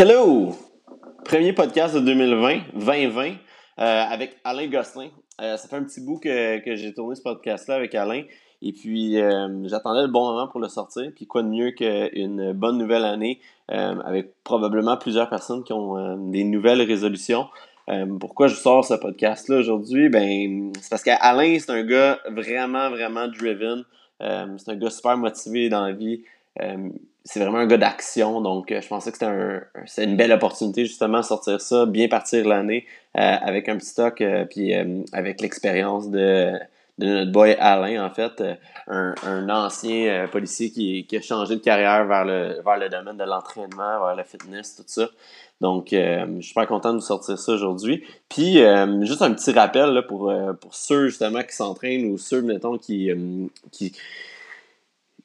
Hello! Premier podcast de 2020, 2020, euh, avec Alain Gosselin. Euh, ça fait un petit bout que, que j'ai tourné ce podcast-là avec Alain. Et puis, euh, j'attendais le bon moment pour le sortir. Puis, quoi de mieux qu'une bonne nouvelle année avec probablement plusieurs personnes qui ont des nouvelles résolutions. pourquoi je sors ce podcast-là aujourd'hui? Ben, c'est parce qu'Alain, c'est un gars vraiment, vraiment driven. c'est un gars super motivé dans la vie c'est vraiment un gars d'action, donc je pensais que c'était un, une belle opportunité justement sortir ça, bien partir l'année avec un petit stock, puis avec l'expérience de, de notre boy Alain, en fait, euh, un, un ancien euh, policier qui, qui, a changé de carrière vers le, vers le domaine de l'entraînement, vers le fitness, tout ça. Donc, euh, je suis super content de vous sortir ça aujourd'hui. Puis, juste un petit rappel là, pour, pour ceux justement qui s'entraînent ou ceux, mettons, qui, qui,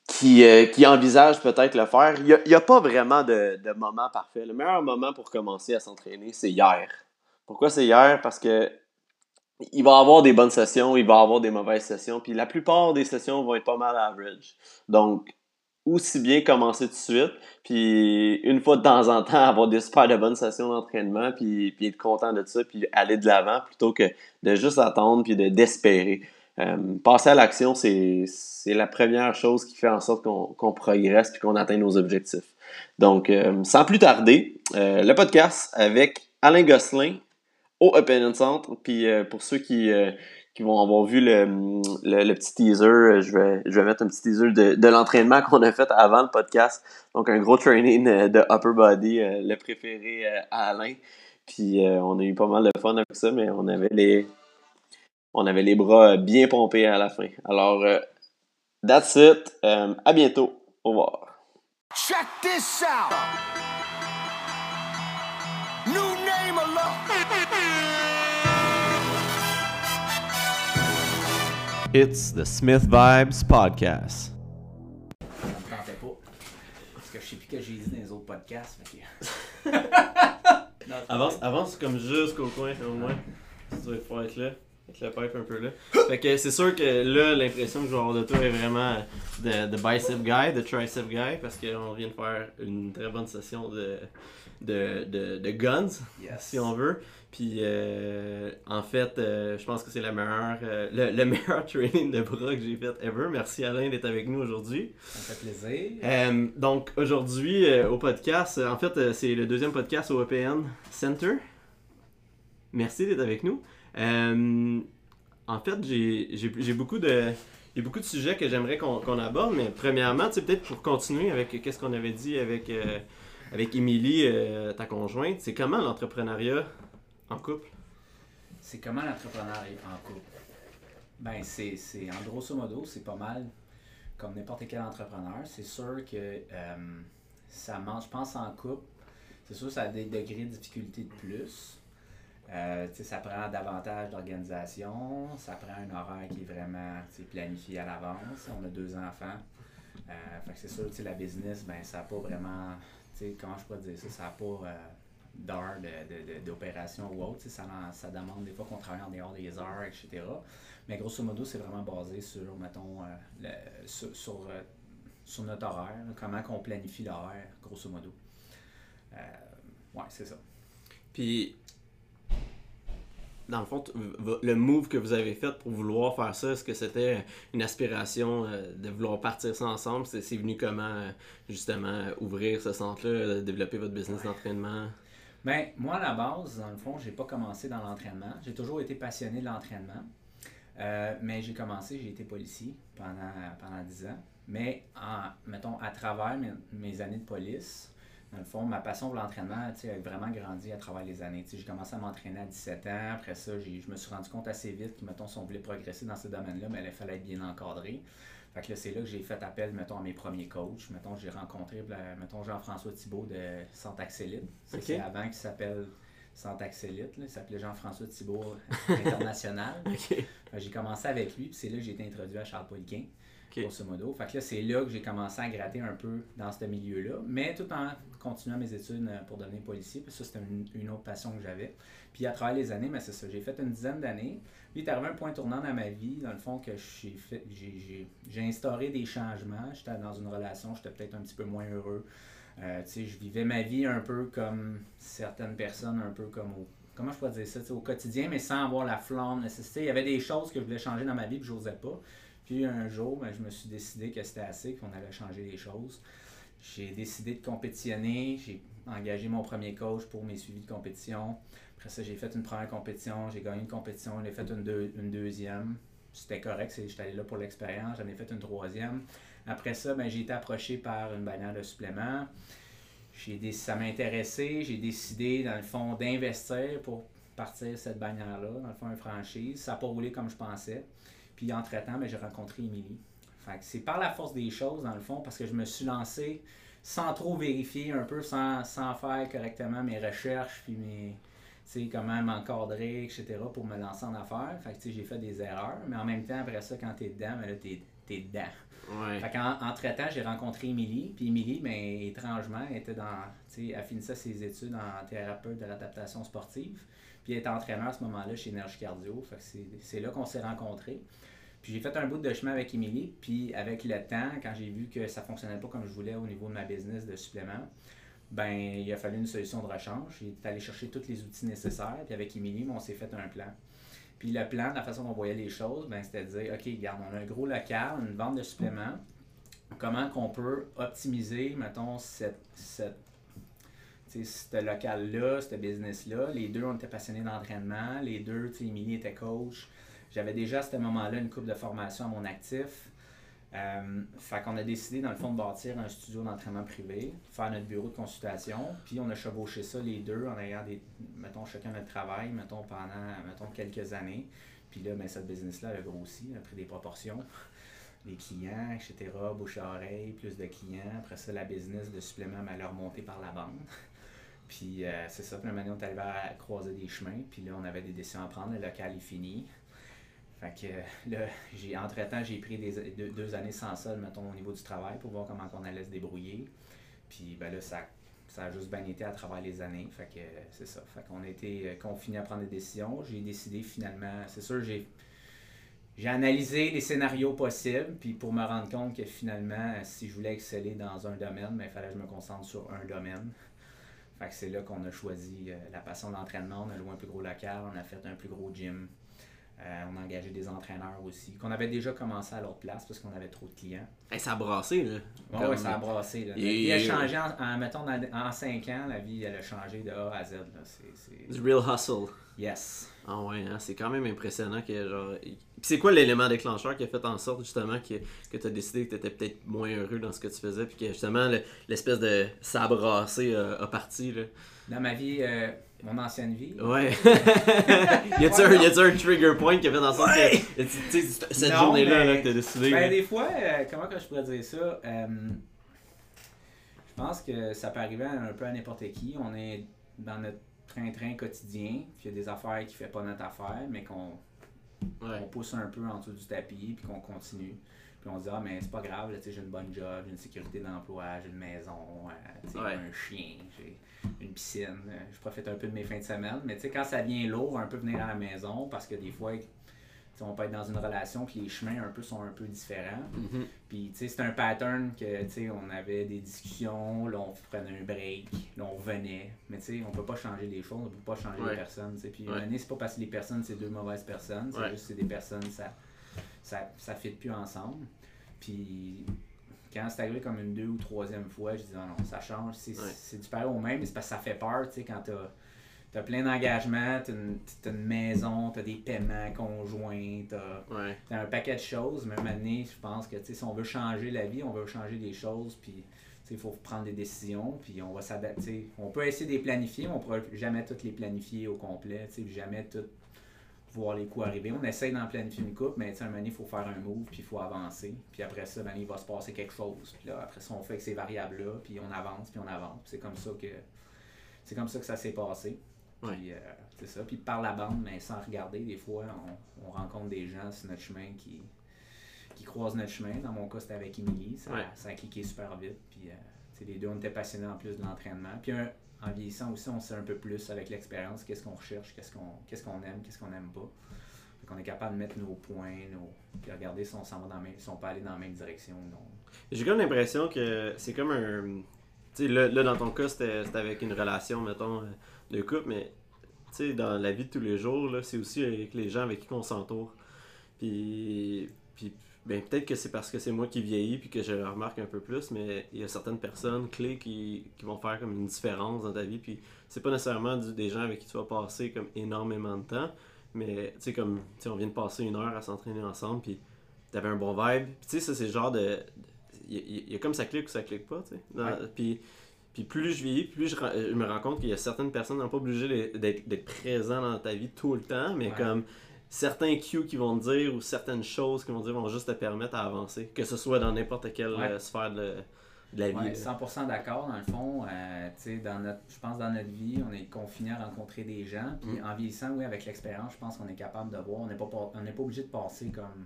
qui, qui envisagent peut-être le faire. Il n'y a, pas vraiment de, de moment parfait. Le meilleur moment pour commencer à s'entraîner, c'est hier. Pourquoi c'est hier? Parce que il va avoir des bonnes sessions, il va avoir des mauvaises sessions, puis la plupart des sessions vont être pas mal average. Donc, aussi bien commencer tout de suite, puis une fois de temps en temps avoir des super de bonnes sessions d'entraînement, puis, être content de ça, puis aller de l'avant plutôt que de juste attendre puis de d'espérer. Euh, passer à l'action, c'est la première chose qui fait en sorte qu'on progresse puis qu'on atteint nos objectifs. Donc, euh, sans plus tarder, euh, le podcast avec Alain Gosselin, au Opinion Centre. Puis pour ceux qui, qui vont avoir vu le, le, petit teaser, je vais, je vais mettre un petit teaser de, de l'entraînement qu'on a fait avant le podcast. Donc un gros training de upper body, le préféré à Alain. Puis on a eu pas mal de fun avec ça, mais on avait les, on avait les bras bien pompés à la fin. Alors, that's it. à bientôt. Au revoir. Check this out. New name It's the Smith Vibes Podcast. Ça me tentait pas. Parce que je sais plus que j'ai dit dans les autres podcasts. Non, avance, avance comme jusqu'au coin, au moins. Tu dois pouvoir être là. Avec le pipe un peu là. Fait que c'est sûr que là, l'impression que je vais avoir de toi est vraiment de, de bicep guy, de tricep guy, parce qu'on vient de faire une très bonne session de, de, de, de guns, si on veut. Puis euh, en fait, euh, je pense que c'est la meilleure, euh, le, le, meilleur training de bras que j'ai fait ever. Merci Alain d'être avec nous aujourd'hui. Ça fait plaisir. Donc aujourd'hui au podcast, en fait c'est le deuxième podcast au EPN Center. Merci d'être avec nous. En fait, j'ai beaucoup de il y a beaucoup de sujets que j'aimerais qu'on aborde, mais premièrement, c'est peut-être pour continuer avec qu'est-ce qu'on avait dit avec, avec Émilie, ta conjointe, c'est comment l'entrepreneuriat en couple? C'est comment l'entrepreneuriat en couple? Ben, c'est, en grosso modo, c'est pas mal comme n'importe quel entrepreneur. C'est sûr que euh, ça mange, je pense, en couple. C'est sûr que ça a des degrés de difficulté de plus. Euh, ça prend davantage d'organisation, ça prend un horaire qui est vraiment planifié à l'avance. On a deux enfants. Euh, c'est sûr la business, ben, ça n'a pas vraiment. Comment je pourrais dire ça? Ça n'a pas d'heures d'opération ou autre. Ça, ça demande des fois qu'on travaille en dehors des heures, etc. Mais grosso modo, c'est vraiment basé sur, mettons, euh, sur, sur, euh, notre horaire, comment qu'on planifie l'horaire, grosso modo. Euh, ouais, c'est ça. Puis, dans le fond, le move que vous avez fait pour vouloir faire ça, est-ce que c'était une aspiration de vouloir partir ça ensemble? C'est venu comment, justement, ouvrir ce centre-là, développer votre business d'entraînement? Bien, moi, à la base, dans le fond, j'ai pas commencé dans l'entraînement. J'ai toujours été passionné de l'entraînement. Euh, mais j'ai commencé, j'ai été policier pendant, pendant 10 ans. Mais, en, mettons, à travers mes, années de police, dans le fond, ma passion pour l'entraînement a vraiment grandi à travers les années. J'ai commencé à m'entraîner à 17 ans. Après ça, je me suis rendu compte assez vite que, mettons, si on voulait progresser dans ce domaine-là, mais il fallait être bien encadré. Fait que là, c'est là que j'ai fait appel, mettons, à mes premiers coachs. Mettons, j'ai rencontré, mettons, Jean-François Thibault de Santaxélite. C'est avant qu'il s'appelle Santaxélite. Il s'appelait Jean-François Thibault International. J'ai commencé avec lui, puis c'est là que j'ai été introduit à Charles Poliquin. Fait que là, c'est là que j'ai commencé à gratter un peu dans ce milieu-là, mais tout en continuant mes études euh, pour devenir policier, puis ça, c'était une, autre passion que j'avais. Puis à travers les années, mais c'est ça, j'ai fait une dizaine d'années. Puis est arrivé un point tournant dans ma vie, dans le fond, que j'ai fait, j'ai, instauré des changements. J'étais dans une relation, j'étais peut-être un petit peu moins heureux. Euh, je vivais ma vie un peu comme certaines personnes, un peu comme au, comment je pourrais dire ça, au quotidien, mais sans avoir la flamme nécessité. Il y avait des choses que je voulais changer dans ma vie, puis je n'osais pas. Puis un jour, ben, je me suis décidé que c'était assez, qu'on allait changer les choses. J'ai décidé de compétitionner, j'ai engagé mon premier coach pour mes suivis de compétition. Après ça, j'ai fait une première compétition, j'ai gagné une compétition, j'ai fait une, une deuxième. C'était correct, j'étais allé là pour l'expérience, j'en ai fait une troisième. Après ça, ben, j'ai été approché par une bannière de supplément. J'ai ça m'a intéressé, j'ai décidé, dans le fond, d'investir pour partir cette bannière-là, dans le fond, une franchise. Ça n'a pas roulé comme je pensais. Puis, entre-temps, ben, j'ai rencontré Émilie. c'est par la force des choses, dans le fond, parce que je me suis lancé sans trop vérifier un peu, sans, sans faire correctement mes recherches, puis mes, comment m'encadrer, etc., pour me lancer en affaires. Fait que, j'ai fait des erreurs, mais en même temps, après ça, quand tu es dedans, ben là, tu es, dedans. Ouais. Fait temps j'ai rencontré Émilie, puis Émilie, ben, étrangement, était dans, elle finissait ses études en thérapeute de l'adaptation sportive, puis elle entraîneur à ce moment-là chez Énergie Cardio. C'est là qu'on s'est rencontrés. Puis j'ai fait un bout de chemin avec Émilie, puis avec le temps, quand j'ai vu que ça fonctionnait pas comme je voulais au niveau de ma business de supplément, ben il a fallu une solution de rechange. J'ai allé chercher tous les outils nécessaires. Puis avec Émilie, on s'est fait un plan. Puis le plan, la façon dont on voyait les choses, ben, c'était de dire, OK, regarde, on a un gros local, une vente de suppléments. Comment qu'on peut optimiser, mettons, cette, cette ce local-là, ce business-là. Les deux, on était passionnés d'entraînement. Les deux, Émilie était coach. J'avais déjà à ce moment-là une coupe de formation à mon actif. Euh, fait qu'on a décidé, dans le fond, de bâtir un studio d'entraînement privé, faire notre bureau de consultation, puis on a chevauché ça les deux en ayant des, mettons, chacun notre travail, mettons, pendant, mettons, quelques années. Puis là, ben, cette business-là a grossi, a pris des proportions. Les clients, etc., bouche à oreille, plus de clients. Après ça, la business de supplément m'a leur remonté par la bande. Puis euh, c'est ça, puis la manière on est arrivé à croiser des chemins, puis là, on avait des décisions à prendre. Le local est fini. Fait que là, j'ai, entre-temps, j'ai pris des, deux, années sans sol, mettons, au niveau du travail pour voir comment on allait se débrouiller. Puis ben là, ça, ça a juste bien été à travers les années. Fait que c'est ça. Fait qu'on a été euh, confinés à prendre des décisions. J'ai décidé finalement, c'est sûr, j'ai, j'ai analysé les scénarios possibles, puis pour me rendre compte que finalement, si je voulais exceller dans un domaine, ben, il fallait que je me concentre sur un domaine. Fait que c'est là qu'on a choisi euh, la passion d'entraînement. On a loué un plus gros local, on a fait un plus gros gym. Euh, on a engagé des entraîneurs aussi, qu'on avait déjà commencé à l'autre place parce qu'on avait trop de clients. ça a brassé, là. Oui, ça a brassé. Là. Il a changé, en, mettons, en 5 ans, la vie, elle a changé de A à Z. C'est real hustle. Yes. Ah ouais, hein, c'est quand même impressionnant que genre. c'est quoi l'élément déclencheur qui a fait en sorte justement que, que tu as décidé que tu étais peut-être moins heureux dans ce que tu faisais, puis que justement l'espèce de s'abrasser a, a parti là? Dans ma vie, euh, mon ancienne vie. Ouais. y a-tu un, trigger point qui a fait en sorte que cette journée-là là, que t'as décidé? Ben, des fois, euh, comment que je pourrais dire ça? Euh, je pense que ça peut arriver un peu à n'importe qui. On est dans notre train-train quotidien, puis il y a des affaires qui ne font pas notre affaire, mais qu'on pousse un peu en dessous du tapis, puis qu'on continue. Puis on se dit, ah, mais c'est pas grave, j'ai une bonne job, j'ai une sécurité d'emploi, j'ai une maison, j'ai un chien, j'ai une piscine. Euh, je profite un peu de mes fins de semaine. Mais quand ça vient lourd, un peu venir à la maison, parce que des fois, on peut être dans une relation puis les chemins un peu sont un peu différents. Mm-hmm. Puis tu sais, c'est un pattern que tu sais, on avait des discussions, là on prenait un break, là on revenait. Mais tu sais, on peut pas changer les choses, on peut pas changer les personnes. T'sais. Puis ouais. c'est pas parce que les personnes c'est deux mauvaises personnes, c'est juste c'est des personnes ça ça ça fit plus ensemble. Puis quand c'est arrivé comme une deux ou troisième fois, je dis non, non, ça change. C'est du père au même, mais c'est parce que ça fait peur, tu sais, quand t'as as plein d'engagements, t'as une, as une maison, t'as des paiements conjoints, t'as as un paquet de choses. Même année, je pense que si on veut changer la vie, on veut changer des choses, puis il faut prendre des décisions, puis on va s'adapter. On peut essayer de les planifier, mais on ne pourra jamais toutes les planifier au complet, jamais toutes voir les coups arriver. On essaye d'en planifier une coupe, mais un moment donné, il faut faire un move, puis il faut avancer. Puis après ça, ben, il va se passer quelque chose. Puis là, après ça, on fait que ces variables-là, puis on avance, puis on avance. C'est comme ça que c'est comme ça que ça s'est passé. Puis euh, c'est ça. Puis par la bande, mais sans regarder, des fois, on, rencontre des gens sur notre chemin qui, qui croisent notre chemin. Dans mon cas, c'était avec Émilie. Ça, ça, a cliqué super vite. Puis euh, les deux, on était passionnés en plus de l'entraînement. Puis un, en vieillissant aussi, on sait un peu plus avec l'expérience qu'est-ce qu'on recherche, qu'est-ce qu'on qu'est-ce qu'on aime, qu'est-ce qu'on n'aime pas. On est capable de mettre nos points, nos... puis regarder si on s'en va dans même, si on peut aller dans la même direction ou non. J'ai comme l'impression que c'est comme un tu sais, là, là, dans ton cas, c'était c'était avec une relation, mettons, euh, de couple, mais tu sais, dans la vie de tous les jours, là, c'est aussi avec les gens avec qui on s'entoure. Puis, puis ben, peut-être que c'est parce que c'est moi qui vieillis puis que je le remarque un peu plus, mais il y a certaines personnes clés qui, qui vont faire comme une différence dans ta vie. Puis c'est pas nécessairement du- des gens avec qui tu vas passer comme énormément de temps, mais tu sais, comme, tu sais, on vient de passer une heure à s'entraîner ensemble, puis t'avais un bon vibe. Puis tu sais, ça, c'est le genre de. Il y, a- il y a comme ça clique ou ça clique pas, tu sais. Puis. Puis plus je vieillis, plus je, ra- je me rends compte qu'il y a certaines personnes qui n'ont pas obligé d'être- présents dans ta vie tout le temps, mais Ouais. comme certains cues qui vont te dire ou certaines choses qui vont te dire vont juste te permettre à avancer, que ce soit dans n'importe quelle Ouais. euh, sphère de, de la vie. Ouais, là. 100% d'accord, dans le fond. Euh, tu sais, dans notre, je pense dans notre vie, on est confiné à rencontrer des gens. Puis Mm. en vieillissant, oui, avec l'expérience, je pense qu'on est capable de voir. On n'est pas, pas- on n'est pas obligé de passer comme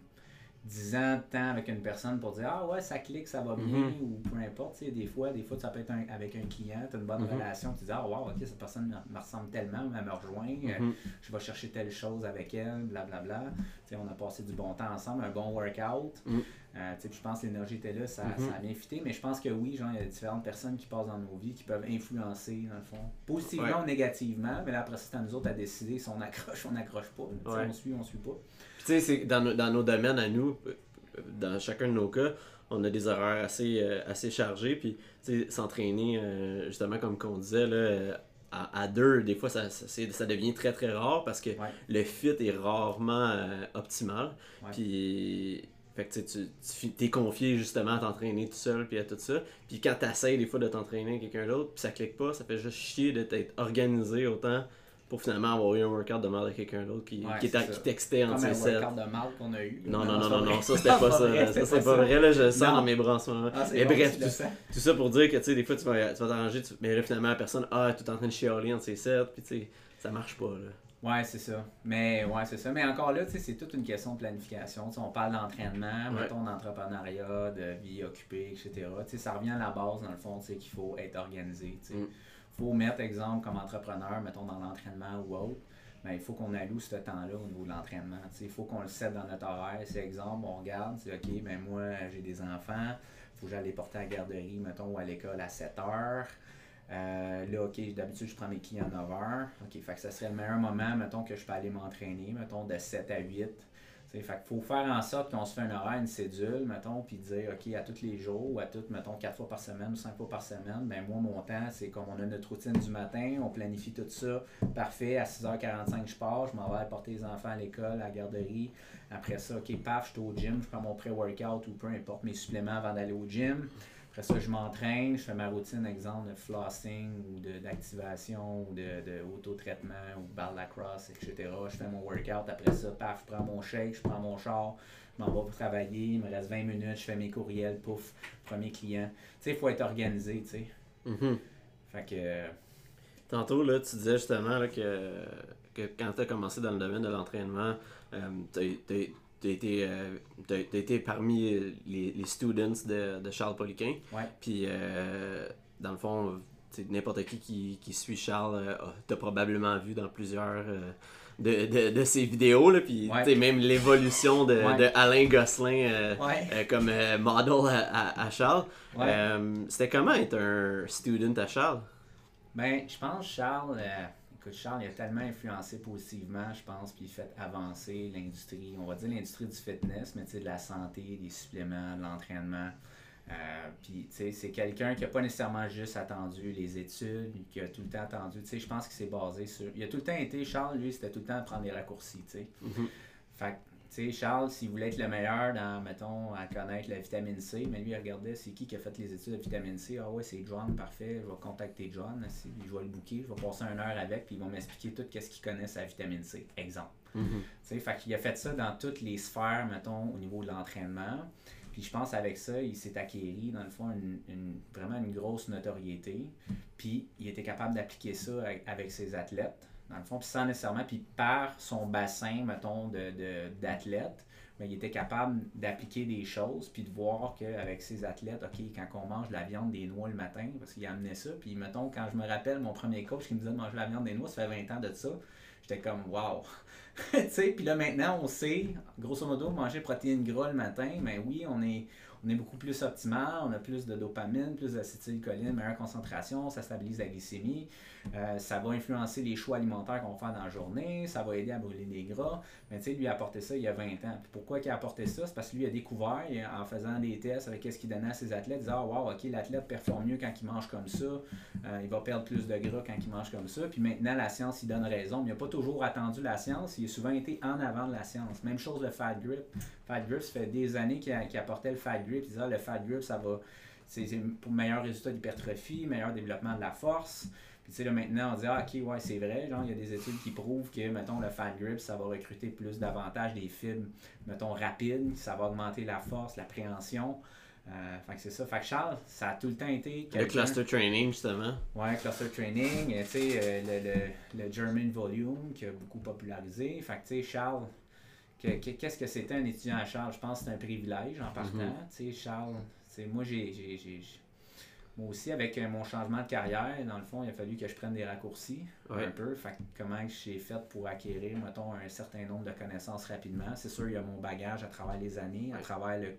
10 ans de temps avec une personne pour dire Ah ouais, ça clique, ça va bien, Mhm. ou peu importe. Des fois, des fois, ça peut être un- avec un client, tu as une bonne Mhm. relation, tu dis Ah wow, ok, cette personne me, ressemble tellement, elle me rejoint. euh, Mhm. je vais chercher telle chose avec elle, blablabla. On a passé du bon temps ensemble, un bon workout. Euh, je pense que l'énergie était là, ça, Mhm. ça a bien fité, mais je pense que oui, genre, il y a différentes personnes qui passent dans nos vies qui peuvent influencer, dans le fond, positivement Ouais. ou négativement, mais là, après, c'est à nous autres à décider si on accroche ou on n'accroche pas. Ouais. On suit, on suit pas. Puis tu sais, dans, nos- dans nos domaines à nous, euh, dans chacun de nos cas, on a des horaires assez, euh, assez chargés. Puis tu sais, s'entraîner, euh, justement, comme qu'on disait, là, à, à deux, des fois, ça, ça, devient très très rare parce que Ouais. le fit est rarement euh, optimal. Puis. Fait que tu, sais, tu tu es confié justement à t'entraîner tout seul puis à tout ça. Puis quand tu des fois de t'entraîner avec quelqu'un d'autre, puis ça clique pas, ça fait juste chier de t'être organisé autant pour finalement avoir eu un workout de merde avec quelqu'un d'autre qui, Ouais, qui, qui textait en ses workout de qu'on a eu. non, non, non, non, non, ça c'était pas ça. Ça c'est pas vrai, là, je le sens Non. dans mes bras en ce moment. Ah, bon, bref, tout, tout ça pour dire que tu sais, des fois tu vas t'arranger, tu- mais là finalement la personne, ah, tu es en train de chialer entre ses sets, puis tu sais, ça marche pas là. Ouais, c'est ça. Mais ouais, c'est ça. Mais encore là, tu sais, c'est toute une question de planification. On parle d'entraînement, Ouais. mettons d'entrepreneuriat, de vie occupée, etc. Ça revient à la base, dans le fond, qu'il faut être organisé. Sais. Mm. faut mettre, exemple, comme entrepreneur, mettons dans l'entraînement ou autre, ben, il faut qu'on alloue ce temps-là au niveau de l'entraînement. Il faut qu'on le set dans notre horaire. C'est exemple, on regarde, c'est OK, ben moi, j'ai des enfants, il faut que j'aille les porter à la garderie, mettons, ou à l'école à 7 heures. Euh, là, OK, d'habitude, je prends mes clients à 9 heures. OK, ça serait le meilleur moment, mettons, que je peux aller m'entraîner, mettons, de 7 à 8. Tu sais, fait faut faire en sorte qu'on se fait un horaire, une cédule, mettons, puis dire, OK, à tous les jours, ou à toutes, mettons, 4 fois par semaine ou 5 fois par semaine, ben moi, mon temps, c'est comme on a notre routine du matin, on planifie tout ça, parfait, à 6h45, je pars, je m'en vais porter les enfants à l'école, à la garderie. Après ça, OK, paf, je suis au gym, je prends mon pré-workout ou peu importe mes suppléments avant d'aller au gym. Après ça, je m'entraîne, je fais ma routine, exemple, de flossing ou d'activation ou de, de auto-traitement ou barre lacrosse, etc. Je fais mon workout. Après ça, paf, je prends mon shake, je prends mon char, je m'en vais pour travailler. Il me reste 20 minutes, je fais mes courriels, pouf, premier client. Tu sais, il faut être organisé, tu sais. Mhm. Fait que, Tantôt, là, tu disais justement là, que, que quand tu as commencé dans le domaine de l'entraînement, euh, tu as, été, euh, t'as- t'as été parmi les, les students de, de Charles Poliquin. ouais. Puis, euh, dans le fond, tu n'importe qui, qui qui suit Charles euh, t'a probablement vu dans plusieurs euh, de, de, de ses vidéos. Là, puis, Ouais. tu même l'évolution de, Ouais. de Alain Gosselin euh, comme model à, à- à Charles. C'était comment être un student à Charles? Ben, je pense Charles, écoute, Charles, il a tellement influencé positivement, je pense, puis il fait avancer l'industrie, on va dire l'industrie du fitness, mais tu sais, de la santé, des suppléments, de l'entraînement. Euh, puis, tu sais, c'est quelqu'un qui n'a pas nécessairement juste attendu les études, qui a tout le temps attendu, tu sais, je pense qu'il s'est basé sur... Il a tout le temps été, Charles, lui, c'était tout le temps de prendre des raccourcis, tu sais. Mhm. Fait tu sais, Charles, s'il voulait être le meilleur dans, mettons, à connaître la vitamine C, mais lui, il regardait c'est qui qui a fait les études de vitamine C? Ah ouais, c'est John, parfait. Je vais contacter John, je vais le booker, je vais passer une heure avec, puis ils vont m'expliquer tout ce qu'ils connaissent à la vitamine C. Exemple. Tu sais, fait qu'il a fait ça dans toutes les sphères, mettons, au niveau de l'entraînement. Puis je pense avec ça, il s'est acquéri, dans le fond, une, une- vraiment une grosse notoriété. Puis il était capable d'appliquer ça avec ses athlètes, dans le fond, puis sans nécessairement, puis par son bassin, mettons, de, de- d'athlètes, ben, il était capable d'appliquer des choses, puis de voir qu'avec ses athlètes, OK, quand on mange de la viande des noix le matin, parce qu'il amenait ça, puis mettons, quand je me rappelle mon premier coach qui me disait de manger de la viande des noix, ça fait 20 ans de ça, j'étais comme, wow! tu sais, puis là maintenant, on sait, grosso modo, manger protéines gras le matin, mais oui, on est, on est beaucoup plus optimal, on a plus de dopamine, plus d'acétylcholine, meilleure concentration, ça stabilise la glycémie, euh, ça va influencer les choix alimentaires qu'on va faire dans la journée, ça va aider à brûler des gras. Mais tu sais, lui a apporté ça il y a 20 ans. Pourquoi il a apporté ça? C'est parce que lui a découvert, en faisant des tests avec ce qu'il donnait à ses athlètes, il disait, ah, wow, ok, l'athlète performe mieux quand il mange comme ça, euh, il va perdre plus de gras quand il mange comme ça. Puis maintenant, la science, il donne raison. Mais il n'a pas toujours attendu la science, il a souvent été en avant de la science. Même chose le fat grip. Fat grip, ça fait des années qu'il apportait le fat grip. Ah, le fat grip, ça va c'est pour meilleur résultat d'hypertrophie, meilleur développement de la force. Puis tu sais, là, maintenant, on dit, ah, ok, ouais, c'est vrai. Genre, il y a des études qui prouvent que, mettons, le fat grip, ça va recruter plus davantage des fibres, mettons, rapides. Ça va augmenter la force, la préhension. Euh, fait que c'est ça. Fait que Charles, ça a tout le temps été. Le cluster training, justement. Ouais, cluster training. Tu sais, euh, le, le, le, German Volume qui a beaucoup popularisé. Fait que tu sais, Charles, qu'est-ce que c'était un étudiant à Charles? Je pense que c'est un privilège en partant. Mm-hmm. Tu sais, Charles, moi, j'ai moi aussi, avec euh, mon changement de carrière, dans le fond, il a fallu que je prenne des raccourcis un peu. Fait comment j'ai fait pour acquérir, mettons, un certain nombre de connaissances rapidement. C'est sûr, il y a mon bagage à travers les années, à travers le,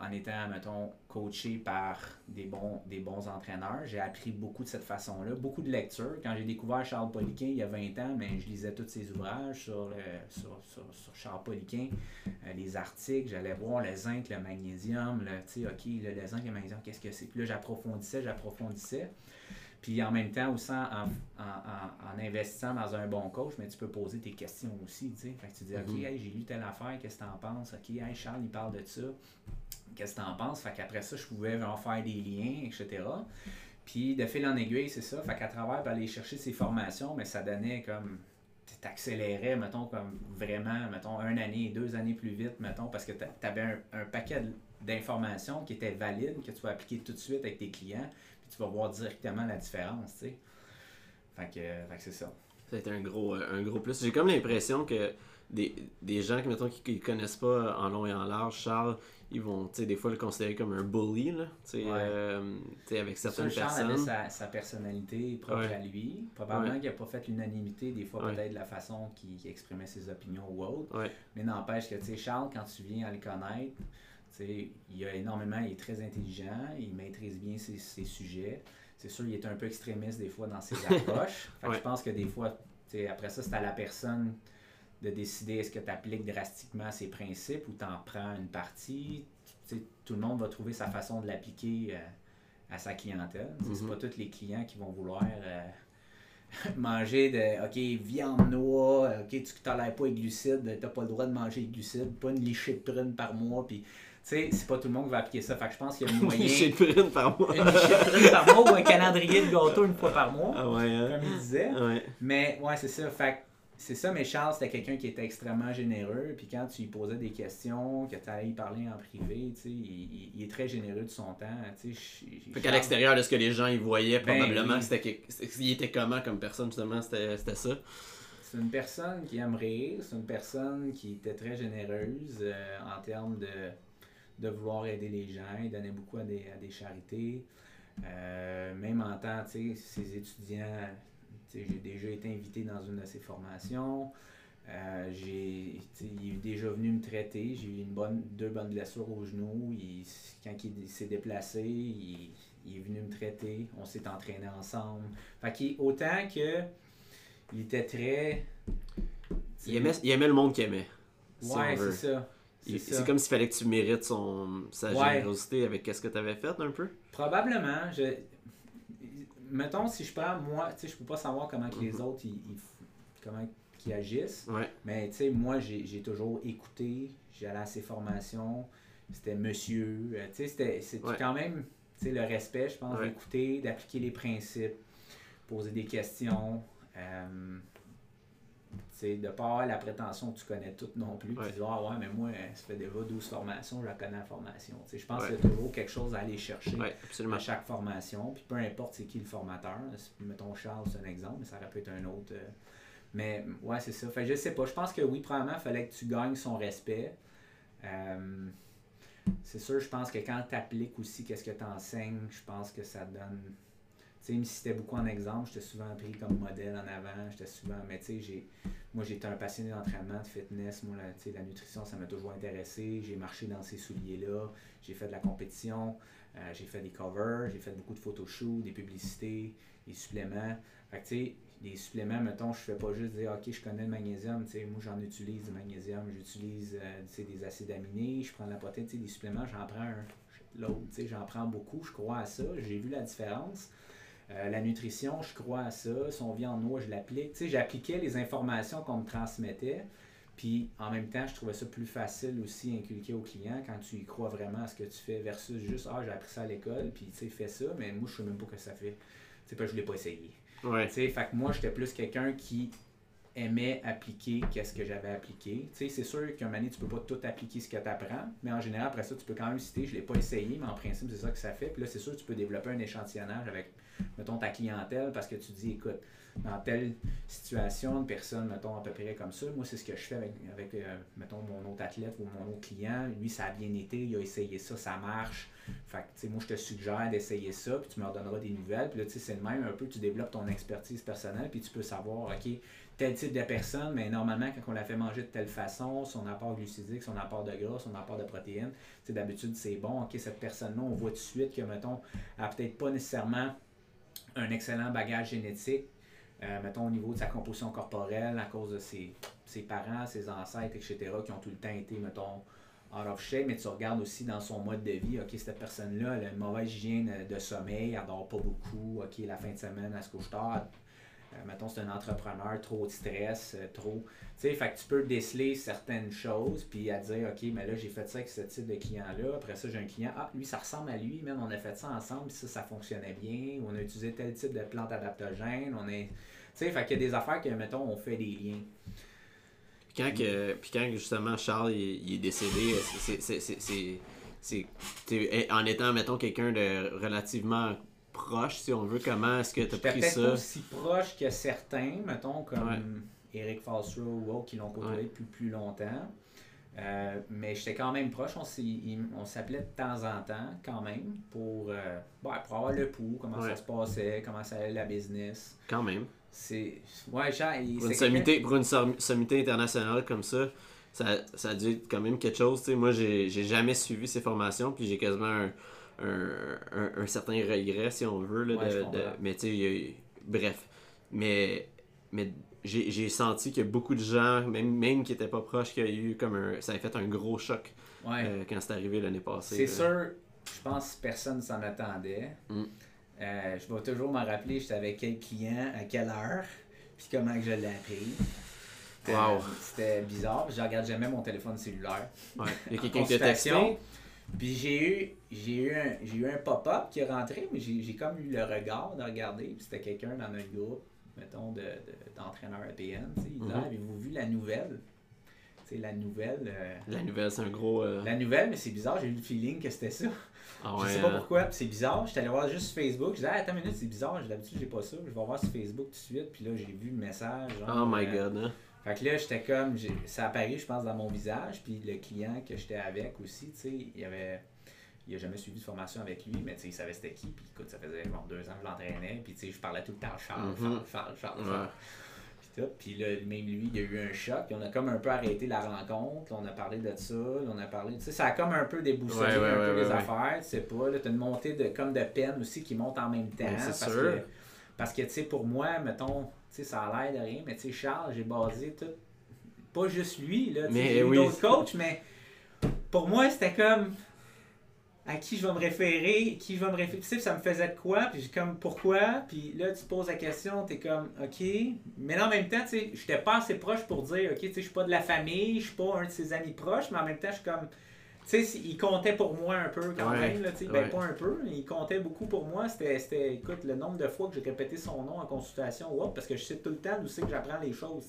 en étant, mettons, coaché par des bons, des bons entraîneurs, j'ai appris beaucoup de cette façon-là, beaucoup de lectures. Quand j'ai découvert Charles Poliquin il y a 20 ans, ben, je lisais tous ses ouvrages sur, sur, sur, Charles Poliquin, euh, les articles, j'allais voir le zinc, le magnésium, le, OK, le, zinc, le magnésium, qu'est-ce que c'est? Puis là, j'approfondissais, j'approfondissais. Puis en même temps, aussi en, en, investissant dans un bon coach, mais tu peux poser tes questions aussi. Tu sais. Fait que tu dis, OK, mm-hmm. j'ai lu telle affaire, qu'est-ce que tu en penses? OK, hey, Charles, il parle de ça qu'est-ce que tu en penses? Fait qu'après ça, je pouvais en faire des liens, etc. Puis de fil en aiguille, c'est ça. Fait qu'à travers aller chercher ces formations, mais ça donnait comme. T'accélérais, mettons, comme vraiment, mettons, une année, deux années plus vite, mettons, parce que tu avais un, paquet d'informations qui étaient valides, que tu vas appliquer tout de suite avec tes clients, puis tu vas voir directement la différence, tu sais. Fait que, fait que c'est ça. Ça a été un gros, un gros plus. J'ai comme l'impression que des, des gens qui, mettons, qui, connaissent pas en long et en large, Charles, ils vont des fois le considérer comme un bully là, euh, avec certaines personnes. Charles avait sa, personnalité propre à lui. Probablement qu'il n'a pas fait l'unanimité, des fois peut-être la façon qu'il exprimait ses opinions ou autre. Mais n'empêche que Charles, quand tu viens à le connaître, il a énormément, il est très intelligent, il maîtrise bien ses, ses sujets. C'est sûr, il est un peu extrémiste des fois dans ses approches. je pense que des fois, après ça, c'est à la personne de décider est-ce que tu appliques drastiquement ces principes ou tu en prends une partie. tout le monde va trouver sa façon de l'appliquer euh, à sa clientèle. Ce C'est mhm. pas tous les clients qui vont vouloir euh, manger de OK, viande noix, OK, tu tolères pas les glucides, tu n'as pas le droit de manger les glucides, pas une lichée de prune par mois. Puis, c'est pas tout le monde qui va appliquer ça. Fait que je pense qu'il y a un moyen. Une prune par mois. une prune par mois ou un calendrier de gâteau une fois par mois. Ah ouais, hein? Comme il disait. Mais ouais, c'est ça. Fait c'est ça, mais Charles, c'était quelqu'un qui était extrêmement généreux. Puis quand tu lui posais des questions, que tu allais y parler en privé, tu sais, il, est très généreux de son temps. Tu sais, fait qu'à l'extérieur de ce que les gens y voyaient, ben probablement, c'était il était comment comme personne, justement, c'était ça? C'est une personne qui aime rire, c'est une personne qui était très généreuse euh, en termes de, de vouloir aider les gens. Il donnait beaucoup à des, à des charités. Euh, même en temps, tu sais, ses étudiants j'ai déjà été invité dans une de ses formations. Euh, j'ai, il est déjà venu me traiter. J'ai eu une bonne, deux bonnes blessures au genou. quand il, s'est déplacé, il, est venu me traiter. On s'est entraîné ensemble. Fait autant que il était très. Il aimait, il aimait, le monde qu'il aimait. ouais, c'est ça. C'est comme s'il fallait que tu mérites son, sa générosité avec ce que tu avais fait un peu. Probablement. Je, mettons, si je prends moi, tu sais, je peux pas savoir comment que les mhm. autres, ils, comment qu'ils agissent. Mais tu sais, moi, j'ai toujours écouté, j'ai allé à ces formations, c'était monsieur, euh, tu sais, c'était quand même, tu sais, le respect, je pense, d'écouter, d'appliquer les principes, poser des questions. Euh, c'est de pas avoir la prétention que tu connais tout non plus. Tu dis, ah ouais, mais moi, ça fait déjà 12 formations, je la connais la formation. je pense qu'il y a toujours quelque chose à aller chercher à chaque formation. Puis peu importe c'est qui le formateur. Mettons Charles, c'est un exemple, mais ça aurait pu être un autre. Euh. Mais ouais, c'est ça. Fait je sais pas. Je pense que oui, probablement, il fallait que tu gagnes son respect. Euh, c'est sûr, je pense que quand tu appliques aussi qu'est-ce que tu enseignes, je pense que ça donne sais, me citait beaucoup en exemple. J'étais souvent pris comme modèle en avant. J'étais souvent. Mais tu sais. Moi, j'étais un passionné d'entraînement, de fitness. Moi, la, la nutrition, ça m'a toujours intéressé. J'ai marché dans ces souliers-là. J'ai fait de la compétition. euh, j'ai fait des covers. J'ai fait beaucoup de photoshoots, des publicités, des suppléments. Fait des suppléments, mettons, je fais pas juste dire, OK, je connais le magnésium. Moi, j'en utilise du magnésium. J'utilise euh, des acides aminés. Je prends de la protéine. Des suppléments, j'en prends un. L'autre, j'en prends beaucoup. Je crois à ça. J'ai vu la différence. Euh, la nutrition, je crois à ça. Si on vient en eau, je l'applique. Tu sais, j'appliquais les informations qu'on me transmettait. Puis en même temps, je trouvais ça plus facile aussi à inculquer au client quand tu y crois vraiment à ce que tu fais versus juste Ah, j'ai appris ça à l'école, puis tu sais, fais ça, mais moi, je sais même pas ce que ça fait. Tu sais, pas, je l'ai pas essayé. Ouais. Tu sais, fait que moi, j'étais plus quelqu'un qui aimait appliquer qu'est-ce que j'avais appliqué. Tu sais, c'est sûr qu'un moment donné, tu peux pas tout appliquer ce que tu apprends, mais en général, après ça, tu peux quand même citer, je l'ai pas essayé, mais en principe, c'est ça que ça fait. Puis là, c'est sûr, tu peux développer un échantillonnage avec, mettons, ta clientèle parce que tu dis, écoute, dans telle situation, une personne, mettons, à peu près comme ça, moi, c'est ce que je fais avec, euh, mettons, mon autre athlète ou mon autre client. Lui, ça a bien été, il a essayé ça, ça marche. Fait que, tu sais, moi, je te suggère d'essayer ça, puis tu me redonneras des nouvelles. Puis là, tu sais, c'est le même, un peu, tu développes ton expertise personnelle, puis tu peux savoir, OK, tel type de personne, mais normalement, quand on la fait manger de telle façon, son apport glucidique, son apport de gras, son apport de protéines, tu sais, d'habitude, c'est bon. OK, cette personne-là, on voit tout de suite que, mettons, elle peut-être pas nécessairement un excellent bagage génétique, euh, mettons, au niveau de sa composition corporelle, à cause de ses, parents, ses ancêtres, etc., qui ont tout le temps été, mettons, out of mais tu regardes aussi dans son mode de vie, ok, cette personne-là, elle a une mauvaise hygiène de sommeil, elle dort pas beaucoup, ok, la fin de semaine, elle se couche tard, euh, mettons, c'est un entrepreneur, trop de stress, euh, trop. Tu sais, fait que tu peux déceler certaines choses, puis à dire, OK, mais là, j'ai fait ça avec ce type de client-là. Après ça, j'ai un client, ah, lui, ça ressemble à lui, même, on a fait ça ensemble, puis ça, ça fonctionnait bien. On a utilisé tel type de plante adaptogène. On est. Tu sais, fait qu'il y a des affaires que, mettons, on fait des liens. Puis quand, que, puis quand justement Charles il, est décédé, c'est- En étant, mettons, quelqu'un de relativement proche, si on veut, comment est-ce que tu as pris pas ça? aussi proche que certains, mettons, comme Ouais. Eric Falsrow ou autres qui l'ont côtoyé Ouais. depuis plus longtemps. Euh, mais j'étais quand même proche. On, s'appelait de temps en temps, quand même, pour, euh, pour avoir le pouls, comment Ouais. ça se passait, comment ça allait la business. Quand même. C'est. Ouais, il- Pour une, sommité, pour une som- sommité internationale comme ça, ça, ça a dû être quand même quelque chose. tu sais. Moi, j'ai jamais suivi ces formations, puis j'ai quasiment un, un, un- un certain regret, si on veut. Là, Ouais, de- de- mais tu sais, bref. Mais, mais j'ai senti que beaucoup de gens, même, même qui n'étaient pas proches, qu'il y a eu comme un. Ça a fait un gros choc Ouais. euh, quand c'est arrivé l'année passée. C'est sûr, je pense que personne s'en attendait. Mm. Euh, je vais toujours m'en rappeler, j'étais avec quel client, à quelle heure, puis comment que je l'ai appris. C'était- Wow. C'était bizarre, je regarde jamais mon téléphone cellulaire. Ouais. Il y a quelqu'un qui t'a texté? Puis j'ai eu, j'ai eu un, j'ai eu un pop-up qui est rentré, mais j'ai j'ai comme eu le regard de regarder. Puis c'était quelqu'un dans notre groupe, mettons, de, de- d'entraîneurs APN. tu sais, Il. Ah, Avez-vous vu la nouvelle? La nouvelle. euh, La nouvelle, c'est un gros. euh, la nouvelle, mais c'est bizarre, j'ai eu le feeling que c'était ça. ah je ouais, sais pas hein. pourquoi, puis c'est bizarre. J'étais allé voir juste sur Facebook. Je disais, ah, attends une minute, c'est bizarre. D'habitude, j'ai pas ça. Je vais voir sur Facebook tout de suite. Puis là, j'ai vu le message. genre, Oh my euh, god, hein. Fait que là, j'étais comme. Ça apparu, je pense, dans mon visage. Puis le client que j'étais avec aussi, tu sais, il avait. Il a jamais suivi de formation avec lui, mais tu sais, il savait c'était qui. Puis écoute, ça faisait genre deux ans que je l'entraînais. Puis tu sais, je parlais tout le temps Charles. Charles, Charles, Charles, Ouais. Charles. Puis tout. Puis là, même lui, il y a eu un choc. Puis on a comme un peu arrêté la rencontre. On a parlé de ça. on a parlé. Tu sais, ça a comme un peu déboussolé Ouais, ouais, un peu les affaires. Tu sais pas. Là, t'as une montée de, comme de peine aussi qui monte en même temps. Parce sûr. que parce que, tu sais, pour moi, mettons, sais, ça a l'air de rien, mais tu sais, Charles, j'ai basé tout. Pas juste lui, là. tu sais, Mais J'ai eu oui. d'autres coachs, mais pour moi, c'était comme. À qui je vais me référer, qui je vais me référer. Tu sais, ça me faisait de quoi, puis j'ai comme pourquoi, puis là, tu te poses la question, t'es comme, ok. Mais là, en même temps, tu sais, j'étais pas assez proche pour dire, ok, tu sais, je suis pas de la famille, je suis pas un de ses amis proches, mais en même temps, je suis comme. Tu sais, il comptait pour moi un peu quand Ouais, même, là. Ben, pas un peu, mais il comptait beaucoup pour moi. C'était, écoute, le nombre de fois que j'ai répété son nom en consultation ou autre, parce que je sais tout le temps d'où c'est que j'apprends les choses.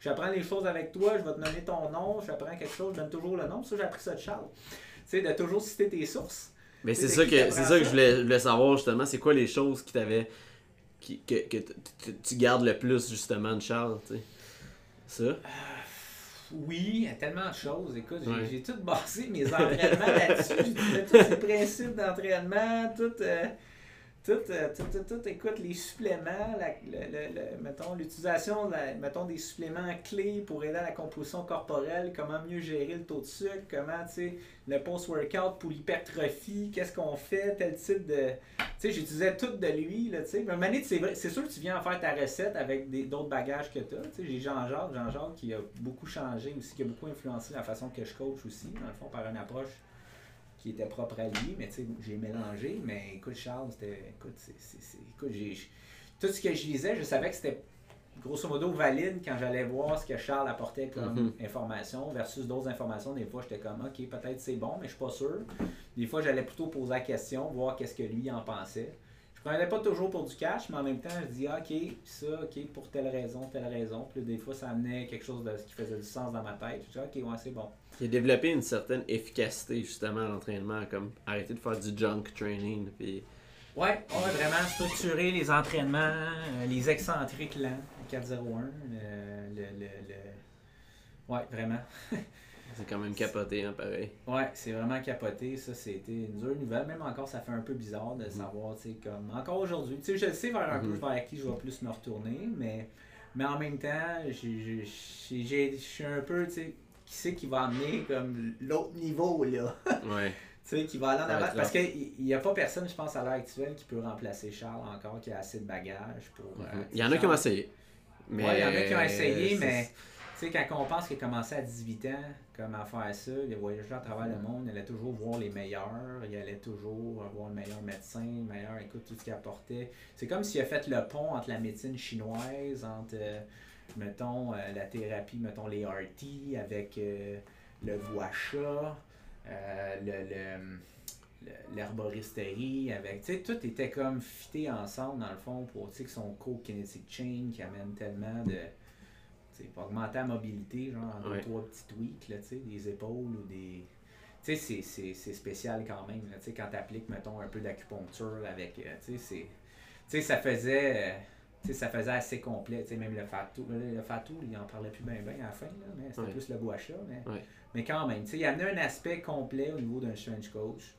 J'apprends les choses avec toi, je vais te nommer ton nom, j'apprends quelque chose, je donne toujours le nom. Ça, j'ai appris ça de Charles. Tu sais, de toujours citer tes sources. Mais c'est ça que c'est ça que je voulais, je voulais savoir justement, c'est quoi les choses qui t'avaient qui, que, que tu gardes le plus justement de Charles, tu sais? Ça? Oui, il y a tellement de choses. Écoute, j'ai, Ouais. j'ai tout basé mes entraînements là-dessus. J'ai fait tous ces principes d'entraînement, tout. euh, euh, tout, tout, tout, écoute, les suppléments, la, le, le, mettons, l'utilisation, mettons, des suppléments clés pour aider à la composition corporelle, comment mieux gérer le taux de sucre, comment, tu sais, le post-workout pour l'hypertrophie, qu'est-ce qu'on fait, tel type de... Tu sais, j'utilisais tout de lui, là, tu sais. Mais c'est, c'est sûr que tu viens en faire ta recette avec d'autres bagages que tu as. Tu sais, j'ai Jean-Jacques, Jean-Jacques qui a beaucoup changé aussi, qui a beaucoup influencé la façon que je coach aussi, dans le fond, par une approche qui était propre à lui, mais tu sais, j'ai mélangé. Mais écoute, Charles, c'était. Écoute, c'est, écoute j'ai, tout ce que je lisais, je savais que c'était grosso modo valide quand j'allais voir ce que Charles apportait comme mm-hmm. information versus d'autres informations. Des fois, j'étais comme, OK, peut-être c'est bon, mais je suis pas sûr. Des fois, j'allais plutôt poser la question, voir qu'est-ce que lui en pensait. Je prenais pas toujours pour du cash, mais en même temps, je dis, OK, ça, OK, pour telle raison, telle raison. Puis des fois, ça amenait quelque chose de, qui faisait du sens dans ma tête. Je dis, OK, ouais, c'est bon. A développé une certaine efficacité justement à l'entraînement, comme arrêter de faire du junk training. Puis... Ouais, ouais, vraiment structurer les entraînements, euh, les excentriques lents, 401, le, le, le, Ouais, vraiment. c'est quand même capoté, hein, pareil. Ouais, c'est vraiment capoté. Ça, c'était une dure nouvelle. Même encore, ça fait un peu bizarre de mm. savoir, tu sais, comme. Encore aujourd'hui, tu sais, je sais vers un peu mm-hmm. vers qui je vais plus me retourner, mais, mais en même temps, je suis un peu, tu sais qui c'est qui va amener comme l'autre niveau là? ouais. Tu sais, qui va aller en avant. Parce qu'il n'y a pas personne, je pense, à l'heure actuelle qui peut remplacer Charles encore, qui a assez de bagages pour. Mhm. Euh, il y en a qui ont essayé. Mais... il y en a qui ont essayé, mais tu sais, quand on pense qu'il a commencé à 18 ans, comme à faire ça, a voyagé à travers le monde, il allait toujours voir les meilleurs, il allait toujours voir le meilleur médecin, le meilleur, écoute, tout ce qu'il apportait. C'est comme s'il a fait le pont entre la médecine chinoise, entre. Euh, mettons, euh, la thérapie, mettons les RT avec euh, le euh, le, l'herboristerie avec tu sais tout était comme fité ensemble dans le fond pour tu sais son co-kinetic chain qui amène tellement de pour augmenter la mobilité genre en trois petits tweaks là des épaules ou des tu sais c'est spécial quand même quand tu appliques mettons un peu d'acupuncture avec tu sais c'est tu sais ça faisait ça faisait assez complet. Même le Fatou, le, Fatou, il en parlait plus bien bien à la fin, là, mais c'était plus le Boacha. Mais, mais quand même, il y avait un aspect complet au niveau d'un strange coach,